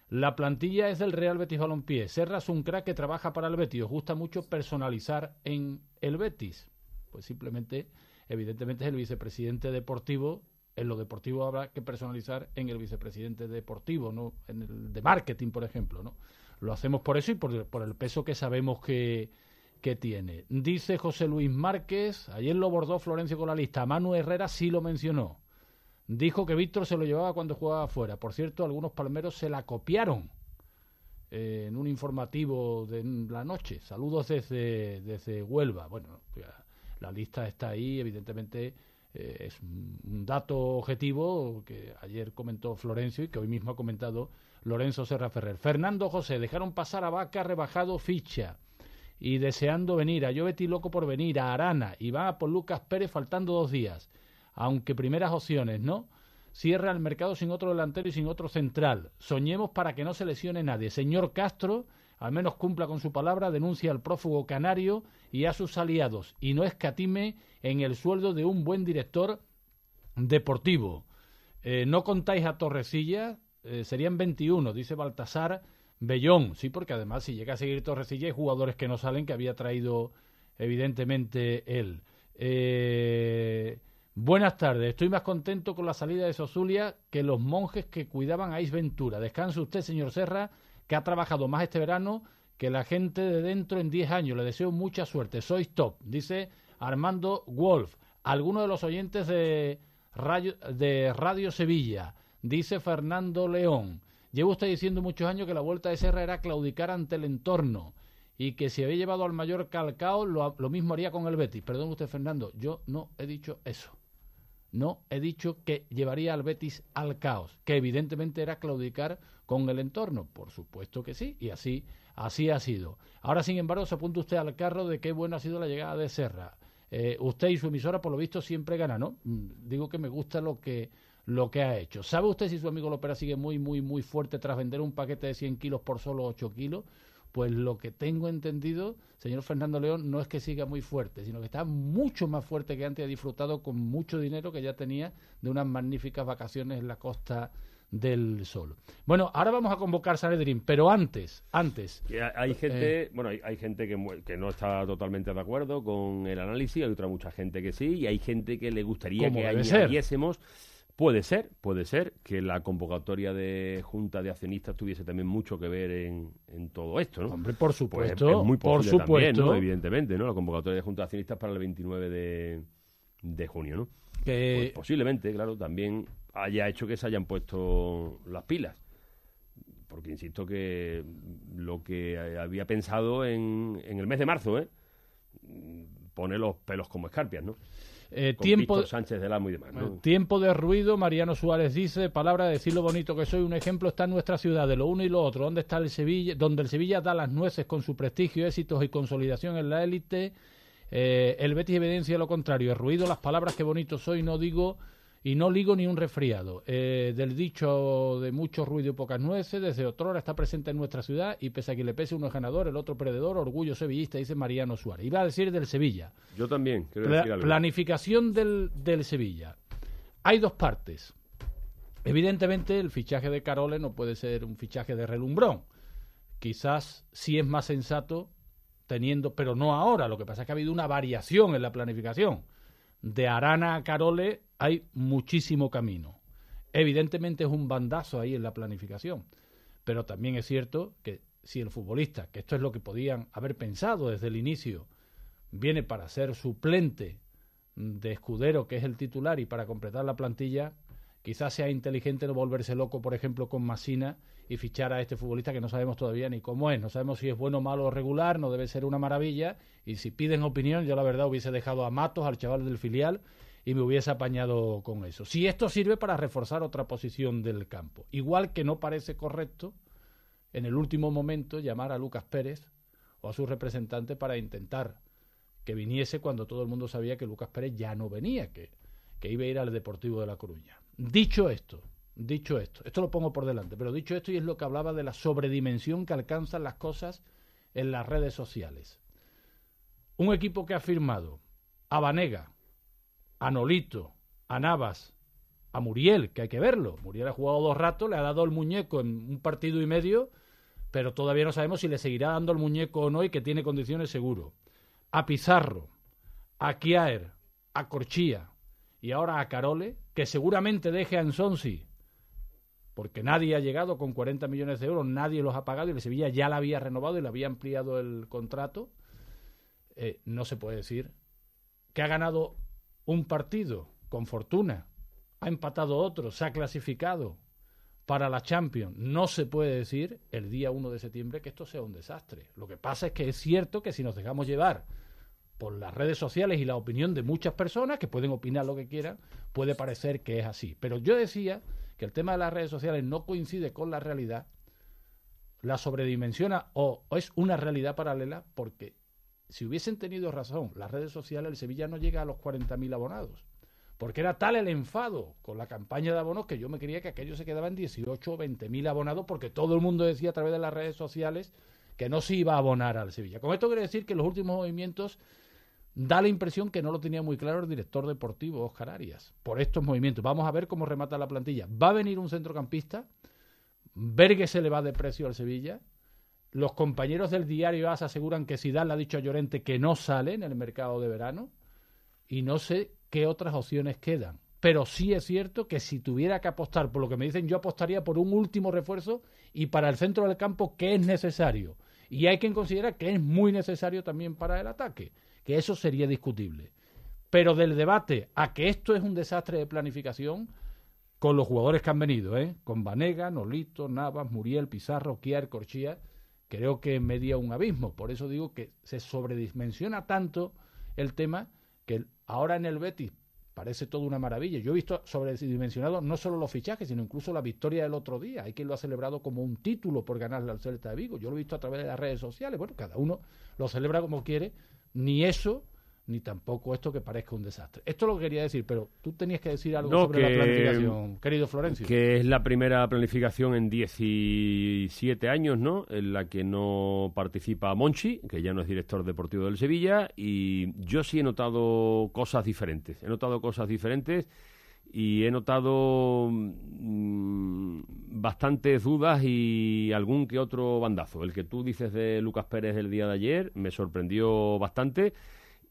La plantilla es del Real Betis Balompié. Serra es un crack que trabaja para el Betis. Os gusta mucho personalizar en el Betis. Pues simplemente, evidentemente es el vicepresidente deportivo en lo deportivo habrá que personalizar en el vicepresidente deportivo, ¿no? En el de marketing, por ejemplo, ¿no? Lo hacemos por eso y por, el peso que sabemos que, que tiene. Dice José Luis Márquez, ayer lo bordó Florencio con la lista, Manu Herrera sí lo mencionó. dijo que Víctor se lo llevaba cuando jugaba afuera. Por cierto, algunos palmeros se la copiaron eh, en un informativo de la noche. Saludos desde, desde Huelva. Bueno, la lista está ahí, evidentemente eh, es un dato objetivo que ayer comentó Florencio y que hoy mismo ha comentado Lorenzo Serra Ferrer. Fernando José, dejaron pasar a Vaca rebajado ficha y deseando venir, a Betty loco por venir, a Arana y va por Lucas Pérez faltando dos días, aunque primeras opciones, ¿no? Cierra el mercado sin otro delantero y sin otro central. Soñemos para que no se lesione nadie. Señor Castro, al menos cumpla con su palabra, denuncia al prófugo canario y a sus aliados y no escatime en el sueldo de un buen director deportivo. Eh, no contáis a Torrecilla, eh, serían 21, dice Baltasar Bellón. Sí, porque además si llega a seguir Torrecilla hay jugadores que no salen que había traído evidentemente él. Eh, buenas tardes, estoy más contento con la salida de Sosulia que los monjes que cuidaban a Isventura. Descanse usted, señor Serra, que ha trabajado más este verano que la gente de dentro en 10 años. Le deseo mucha suerte. Sois top, dice Armando Wolf. Alguno de los oyentes de Radio, de Radio Sevilla, dice Fernando León. Llevo usted diciendo muchos años que la vuelta de Serra era claudicar ante el entorno y que si había llevado al mayor calcao, lo, lo mismo haría con el Betis. Perdón usted, Fernando, yo no he dicho eso. No he dicho que llevaría al Betis al caos, que evidentemente era claudicar con el entorno. Por supuesto que sí, y así, así ha sido. Ahora, sin embargo, se apunta usted al carro de qué bueno ha sido la llegada de Serra. Eh, usted y su emisora, por lo visto, siempre ganan, ¿no? Mm, digo que me gusta lo que, lo que ha hecho. ¿Sabe usted si su amigo Lopera sigue muy, muy, muy fuerte tras vender un paquete de 100 kilos por solo 8 kilos? Pues lo que tengo entendido, señor Fernando León, no es que siga muy fuerte, sino que está mucho más fuerte que antes, ha disfrutado con mucho dinero que ya tenía de unas magníficas vacaciones en la costa del Sol. Bueno, ahora vamos a convocar Sanedrín, pero antes, antes. Hay gente, eh, bueno, hay, gente que, que, no está totalmente de acuerdo con el análisis, hay otra mucha gente que sí, y hay gente que le gustaría que añadiésemos Puede ser, puede ser que la convocatoria de junta de accionistas tuviese también mucho que ver en, todo esto, ¿no? Hombre, por supuesto, pues es muy por supuesto, evidentemente, ¿no? La convocatoria de junta de accionistas para el 29 de, junio, ¿no? Que... Pues posiblemente, claro, también haya hecho que se hayan puesto las pilas. Porque insisto que lo que había pensado en, en el mes de marzo, ¿eh? Pone los pelos como escarpias, ¿no? Eh, tiempo, Sánchez de y demás. Tiempo de ruido, Mariano Suárez dice, palabra de decir lo bonito que soy, un ejemplo está en nuestra ciudad, de lo uno y lo otro, donde está el Sevilla, donde el Sevilla da las nueces con su prestigio, éxitos y consolidación en la élite, eh, el Betis evidencia lo contrario, el ruido, las palabras que bonito soy, no digo y no ligo ni un resfriado. Eh, del dicho de mucho ruido y pocas nueces, desde otrora está presente en nuestra ciudad y pese a que le pese uno es ganador, el otro perdedor, orgullo sevillista, dice Mariano Suárez. Iba a decir del Sevilla. Yo también, quiero decir algo. Planificación del, del Sevilla. Hay dos partes. Evidentemente, el fichaje de Carole no puede ser un fichaje de relumbrón. Quizás sí es más sensato teniendo, pero no ahora. Lo que pasa es que ha habido una variación en la planificación. De Arana a Carole hay muchísimo camino. Evidentemente es un bandazo ahí en la planificación, pero también es cierto que si el futbolista, que esto es lo que podían haber pensado desde el inicio, viene para ser suplente de Escudero, que es el titular, y para completar la plantilla, quizás sea inteligente no volverse loco, por ejemplo, con Masina y fichar a este futbolista que no sabemos todavía ni cómo es, no sabemos si es bueno, malo o regular, no debe ser una maravilla, y si piden opinión, yo la verdad hubiese dejado a Matos, al chaval del filial, y me hubiese apañado con eso. Si esto sirve para reforzar otra posición del campo. Igual que no parece correcto en el último momento llamar a Lucas Pérez o a su representante para intentar que viniese cuando todo el mundo sabía que Lucas Pérez ya no venía, que, que iba a ir al Deportivo de La Coruña. Dicho esto, dicho esto, esto lo pongo por delante, pero dicho esto y es lo que hablaba de la sobredimensión que alcanzan las cosas en las redes sociales. Un equipo que ha firmado a Vanega, a Nolito, a Navas, a Muriel, que hay que verlo. Muriel ha jugado dos ratos, le ha dado el muñeco en un partido y medio, pero todavía no sabemos si le seguirá dando el muñeco o no y que tiene condiciones seguro. A Pizarro, a Kiaer, a Corchía y ahora a Carole, que seguramente deje a Ensonsi, porque nadie ha llegado con 40 millones de euros, nadie los ha pagado y el Sevilla ya la había renovado y le había ampliado el contrato. Eh, no se puede decir que ha ganado un partido con fortuna ha empatado otro, se ha clasificado para la Champions. No se puede decir el día 1 de septiembre que esto sea un desastre. Lo que pasa es que es cierto que si nos dejamos llevar por las redes sociales y la opinión de muchas personas que pueden opinar lo que quieran, puede parecer que es así. Pero yo decía que el tema de las redes sociales no coincide con la realidad, la sobredimensiona o, es una realidad paralela porque si hubiesen tenido razón las redes sociales, el Sevilla no llega a los 40.000 abonados. Porque era tal el enfado con la campaña de abonos que yo me creía que aquello se quedaba en 18 o 20 mil abonados porque todo el mundo decía a través de las redes sociales que no se iba a abonar al Sevilla. Con esto quiere decir que los últimos movimientos da la impresión que no lo tenía muy claro el director deportivo Oscar Arias por estos movimientos. Vamos a ver cómo remata la plantilla. Va a venir un centrocampista, Vergue se le va de precio al Sevilla. Los compañeros del diario AS aseguran que Zidane le ha dicho a Llorente que no sale en el mercado de verano y no sé qué otras opciones quedan. Pero sí es cierto que si tuviera que apostar, por lo que me dicen, yo apostaría por un último refuerzo y para el centro del campo que es necesario. Y hay quien considera que es muy necesario también para el ataque que eso sería discutible. Pero del debate a que esto es un desastre de planificación, con los jugadores que han venido, ¿eh? con Vanega, Nolito, Navas, Muriel, Pizarro, Kiar, Corchía, creo que media un abismo. Por eso digo que se sobredimensiona tanto el tema que ahora en el Betis parece todo una maravilla. Yo he visto sobredimensionado no solo los fichajes, sino incluso la victoria del otro día. Hay quien lo ha celebrado como un título por ganarle al Celta de Vigo. Yo lo he visto a través de las redes sociales. Bueno, cada uno lo celebra como quiere, ni eso ni tampoco esto que parezca un desastre. Esto lo quería decir, pero tú tenías que decir algo sobre la planificación, querido Florencio. Que es la primera planificación en 17 años, ¿no? En la que no participa Monchi, que ya no es director deportivo del Sevilla, y yo sí he notado cosas diferentes. He notado cosas diferentes y he notado mm, bastantes dudas y algún que otro bandazo. El que tú dices de Lucas Pérez el día de ayer me sorprendió bastante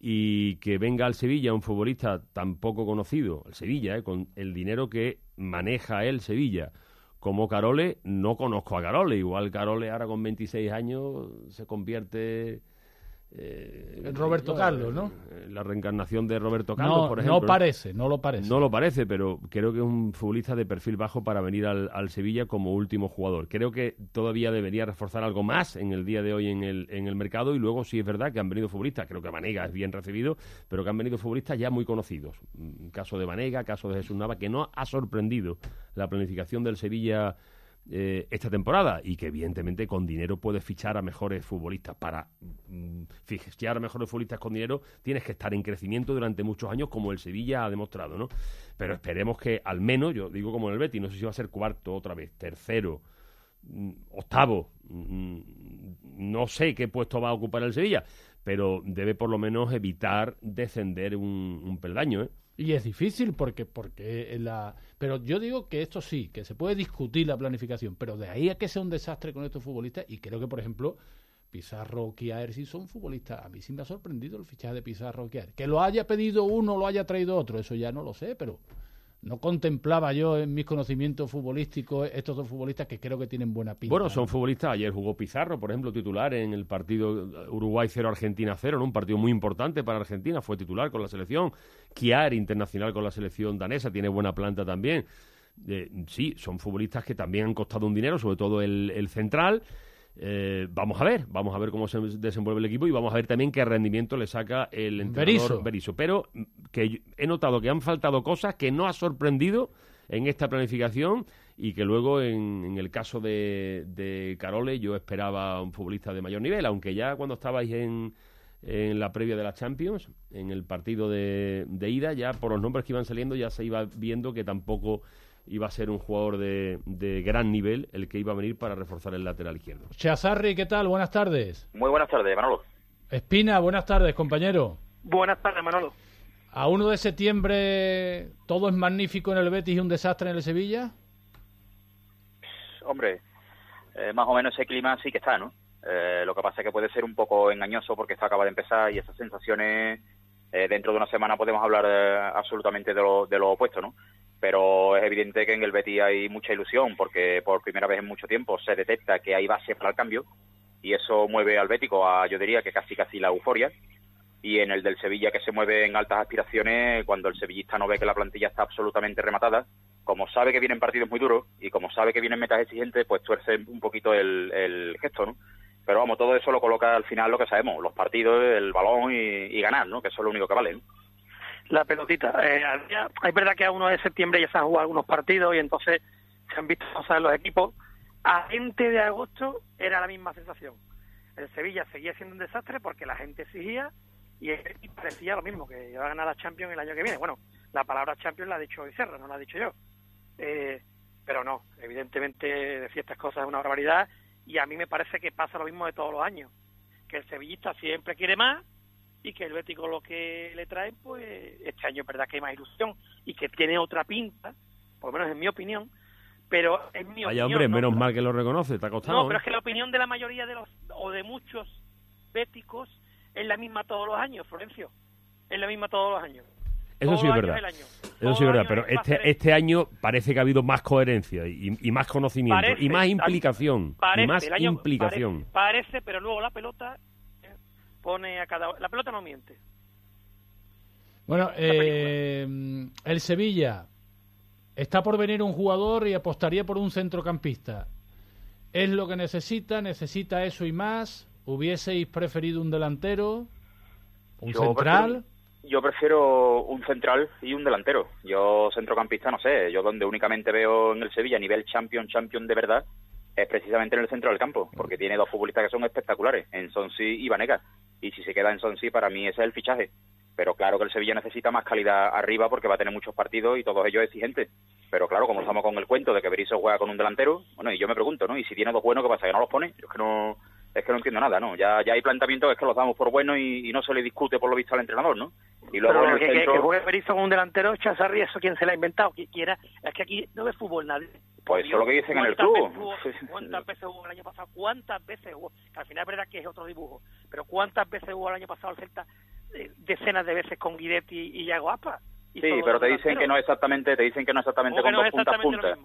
y que venga al Sevilla un futbolista tan poco conocido, el Sevilla, eh, con el dinero que maneja el Sevilla, como Carole, no conozco a Carole. Igual Carole ahora con 26 años se convierte eh, Roberto Carlos, ¿no? Eh, la reencarnación de Roberto Carlos, por ejemplo. No parece, no lo parece. No lo parece, pero creo que es un futbolista de perfil bajo para venir al, Sevilla como último jugador. Creo que todavía debería reforzar algo más en el día de hoy en el, en el mercado y luego sí es verdad que han venido futbolistas, creo que Manega es bien recibido, pero que han venido futbolistas ya muy conocidos. Caso de Manega, caso de Jesús Nava, que no ha sorprendido la planificación del Sevilla eh, esta temporada y que evidentemente con dinero puedes fichar a mejores futbolistas. Para mm, fichar a mejores futbolistas con dinero tienes que estar en crecimiento durante muchos años como el Sevilla ha demostrado, ¿no? Pero esperemos que al menos, yo digo como en el Betis, no sé si va a ser cuarto otra vez, tercero, mm, octavo, mm, no sé qué puesto va a ocupar el Sevilla, pero debe por lo menos evitar descender un, un peldaño, ¿eh? Y es difícil porque, porque la... Pero yo digo que esto sí, que se puede discutir la planificación, pero de ahí a que sea un desastre con estos futbolistas, y creo que, por ejemplo, Pizarro, Kiaer sí son futbolistas. A mí sí me ha sorprendido el fichaje de Pizarro. Que lo haya pedido uno, lo haya traído otro, eso ya no lo sé, pero no contemplaba yo en mis conocimientos futbolísticos estos dos futbolistas que creo que tienen buena pinta. Bueno, son futbolistas. Ayer jugó Pizarro, por ejemplo, titular en el partido Uruguay 0 Argentina 0, ¿no? un partido muy importante para Argentina. Fue titular con la selección. Kiar, internacional con la selección danesa, tiene buena planta también. Eh, sí, son futbolistas que también han costado un dinero, sobre todo el, el central. Eh, vamos a ver, vamos a ver cómo se desenvuelve el equipo y vamos a ver también qué rendimiento le saca el entrenador Berizzo. Pero mm, que he notado que han faltado cosas que no ha sorprendido en esta planificación y que luego en, el caso de, de, Carole yo esperaba un futbolista de mayor nivel, aunque ya cuando estabais en, en la previa de la Champions, en el partido de, de ida, ya por los nombres que iban saliendo ya se iba viendo que tampoco iba a ser un jugador de, de, gran nivel el que iba a venir para reforzar el lateral izquierdo. Chazarri, ¿qué tal? Buenas tardes. Muy buenas tardes, Manolo. Espina, buenas tardes, compañero. Buenas tardes, Manolo. ¿A 1 de septiembre todo es magnífico en el Betis y un desastre en el Sevilla? Hombre, eh, más o menos ese clima sí que está, ¿no? Eh, lo que pasa es que puede ser un poco engañoso porque esto acaba de empezar y esas sensaciones eh, dentro de una semana podemos hablar absolutamente de lo, de lo opuesto, ¿no? Pero es evidente que en el Betis hay mucha ilusión porque por primera vez en mucho tiempo se detecta que hay base para el cambio y eso mueve al Bético a, yo diría que casi casi la euforia y en el del Sevilla que se mueve en altas aspiraciones, cuando el sevillista no ve que la plantilla está absolutamente rematada, como sabe que vienen partidos muy duros y como sabe que vienen metas exigentes, pues tuerce un poquito el, el gesto, ¿no? Pero vamos, todo eso lo coloca al final lo que sabemos, los partidos, el balón y, ganar, ¿no? Que eso es lo único que vale. ¿no? La pelotita. Eh, es verdad que a 1 de septiembre ya se han jugado algunos partidos y entonces se han visto cosas en los equipos. A 20 de agosto era la misma sensación. El Sevilla seguía siendo un desastre porque la gente exigía y parecía lo mismo, que iba a ganar la Champions el año que viene. Bueno, la palabra Champions la ha dicho Serra, no la ha dicho yo. Eh, pero no, evidentemente decir estas cosas es una barbaridad y a mí me parece que pasa lo mismo de todos los años, que el sevillista siempre quiere más y que el Bético lo que le trae, pues este año es verdad que hay más ilusión y que tiene otra pinta, por lo menos en mi opinión, pero es mi Vaya hombre, menos mal que lo reconoce, te ha costado. No, pero es que la opinión de la mayoría de los, o de muchos béticos, es la misma todos los años, Florencio, es la misma todos los años. Eso sí es verdad. Eso sí es verdad, pero este, este año parece que ha habido más coherencia y, más conocimiento y más implicación. y más implicación. Parece, pero luego la pelota eh, pone a cada... La pelota no miente. Bueno, eh, el Sevilla está por venir un jugador y apostaría por un centrocampista. ¿Es lo que necesita? ¿Necesita eso y más? ¿Hubieseis preferido un delantero? ¿Un central? Yo prefiero un central y un delantero. Yo centrocampista no sé. Yo donde únicamente veo en el Sevilla a nivel champion, champion de verdad, es precisamente en el centro del campo, porque tiene dos futbolistas que son espectaculares, en Sonsi y Vanega. Y si se queda en Sonsi, para mí ese es el fichaje. Pero claro que el Sevilla necesita más calidad arriba porque va a tener muchos partidos y todos ellos exigentes. Pero claro, como estamos con el cuento de que Berizzo juega con un delantero, bueno, y yo me pregunto, ¿no? Y si tiene dos buenos, ¿qué pasa? ¿Que no los pone? Yo es que no, es que no entiendo nada, ¿no? Ya, ya hay planteamientos que es que los damos por buenos y, no se le discute por lo visto al entrenador, ¿no? Y luego en el que, centro... que, juegue Berizzo con un delantero, Chazarri, eso quién se lo ha inventado, quien quiera, es que aquí no ve fútbol nadie. Pues eso es lo que dicen en el club. [LAUGHS] ¿Cuántas veces hubo el año pasado? ¿Cuántas veces hubo? Que al final es verdad que es otro dibujo, pero ¿cuántas veces hubo el año pasado el Celta? Eh, decenas de veces con Guidetti y Iago Aspa. sí, pero te dicen que no exactamente, te dicen que no exactamente con dos puntas puntas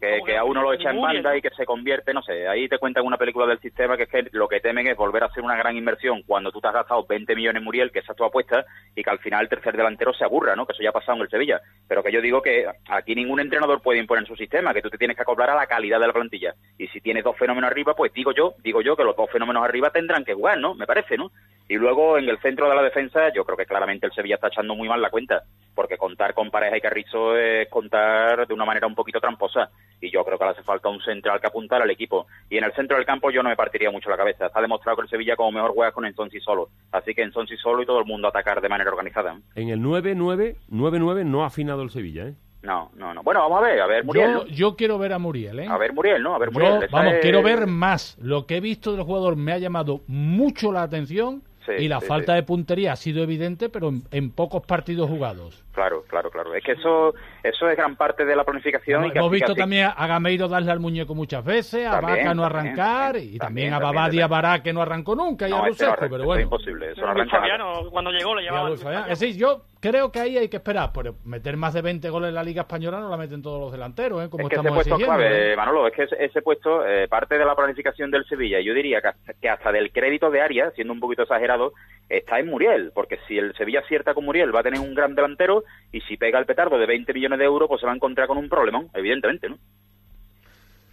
que, a uno lo echa en banda y que se convierte, no sé, ahí te cuentan una película del sistema que es que lo que temen es volver a hacer una gran inversión cuando tú te has gastado 20 millones Muriel, que esa es tu apuesta, y que al final el tercer delantero se aburra, ¿no? Que eso ya ha pasado en el Sevilla. Pero que yo digo que aquí ningún entrenador puede imponer su sistema, que tú te tienes que acoplar a la calidad de la plantilla. Y si tienes dos fenómenos arriba, pues digo yo, digo yo que los dos fenómenos arriba tendrán que jugar, ¿no? Me parece, ¿no? Y luego en el centro de la defensa, yo creo que claramente el Sevilla está echando muy mal la cuenta, porque contar con Pareja y Carrizo es contar de una manera un poquito tramposa. Y yo creo que le hace falta un central que apuntar al equipo. Y en el centro del campo yo no me partiría mucho la cabeza. Está demostrado que el Sevilla como mejor juega con Ensonsi solo. Así que Ensonsi solo y todo el mundo atacar de manera organizada. En el 9-9, 9-9 no ha afinado el Sevilla, ¿eh? No, no, no. Bueno, vamos a ver, a ver Muriel. Yo, quiero ver a Muriel, ¿eh? A ver Muriel, ¿no? A ver Muriel. vamos, quiero ver más. Lo que he visto del jugador me ha llamado mucho la atención y la falta de puntería ha sido evidente, pero en, pocos partidos jugados. Claro, claro, claro. Es que eso, eso es gran parte de la planificación. hemos visto también a Gameiro darle al muñeco muchas veces, a Vaca no arrancar, y también, a Babadi y a Bará que no arrancó nunca, y a Rusesco, pero bueno. Es imposible, eso no cuando llegó le llevaba... Es decir, yo creo que ahí hay que esperar, pero meter más de 20 goles en la Liga Española no la meten todos los delanteros, ¿eh? Como es que ese puesto clave, Manolo, es que ese, puesto, eh, parte de la planificación del Sevilla, yo diría que, hasta del crédito de área, siendo un poquito exagerado, está en Muriel, porque si el Sevilla acierta con Muriel va a tener un gran delantero, y si pega el petardo de 20 millones de euros, pues se va a encontrar con un problemón, evidentemente, ¿no?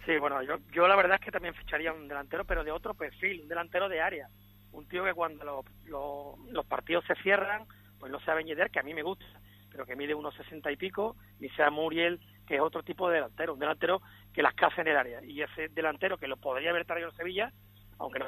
Sí, bueno, yo, la verdad es que también ficharía un delantero, pero de otro perfil, un delantero de área. Un tío que cuando los partidos se cierran, pues no sea Beñeder, que a mí me gusta, pero que mide unos sesenta y pico, ni sea Muriel, que es otro tipo de delantero, un delantero que las casa en el área. Y ese delantero que lo podría haber traído el Sevilla, aunque no,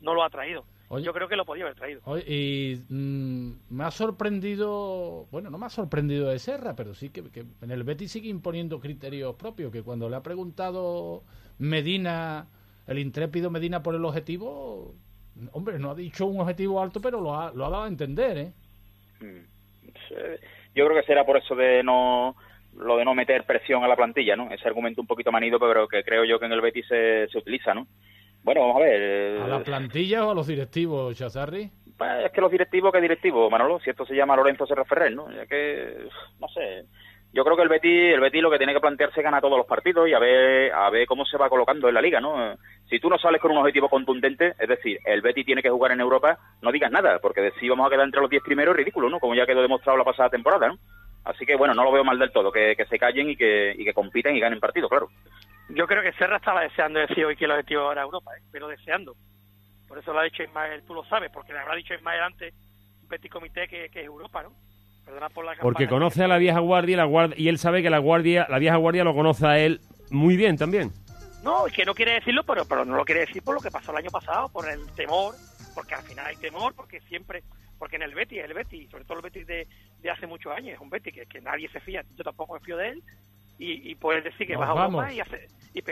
no lo ha traído. Yo creo que lo podía haber traído. y mm, me ha sorprendido, bueno, no me ha sorprendido de Serra, pero sí que, en el Betis sigue imponiendo criterios propios, que cuando le ha preguntado Medina, el intrépido Medina por el objetivo, hombre, no ha dicho un objetivo alto, pero lo ha, lo ha dado a entender, ¿eh? Yo creo que será por eso de no lo de no meter presión a la plantilla, ¿no? Ese argumento un poquito manido, pero que creo yo que en el Betis se, se utiliza, ¿no? Bueno, vamos a ver. ¿A la plantilla o a los directivos, Chazarri? Pues es que los directivos, ¿qué directivos, Manolo? Si esto se llama Lorenzo Serra Ferrer, ¿no? Ya que, no sé, yo creo que el Betis, el Betis lo que tiene que plantearse es ganar todos los partidos y a ver, a ver cómo se va colocando en la liga, ¿no? Si tú no sales con un objetivo contundente, es decir, el Betis tiene que jugar en Europa, no digas nada, porque de si vamos a quedar entre los 10 primeros es ridículo, ¿no? Como ya quedó demostrado la pasada temporada, ¿no? Así que bueno, no lo veo mal del todo, que, que se callen y que, y que compiten y ganen partidos, claro. Yo creo que Serra estaba deseando decir hoy que el objetivo era Europa, ¿eh? pero deseando. Por eso lo ha dicho Ismael, tú lo sabes, porque le habrá dicho Ismael antes, un petit comité, que, que es Europa, ¿no? Perdona por la Porque conoce a la vieja guardia y, la guardia y él sabe que la guardia, la vieja guardia lo conoce a él muy bien también. No, es que no quiere decirlo, pero, pero no lo quiere decir por lo que pasó el año pasado, por el temor, porque al final hay temor, porque siempre, porque en el Betis, el Betis, sobre todo el Betis de, de hace muchos años, es un Betis que, que nadie se fía, yo tampoco me fío de él, y, y puedes decir que Nos vas a vamos. Europa y, hace, y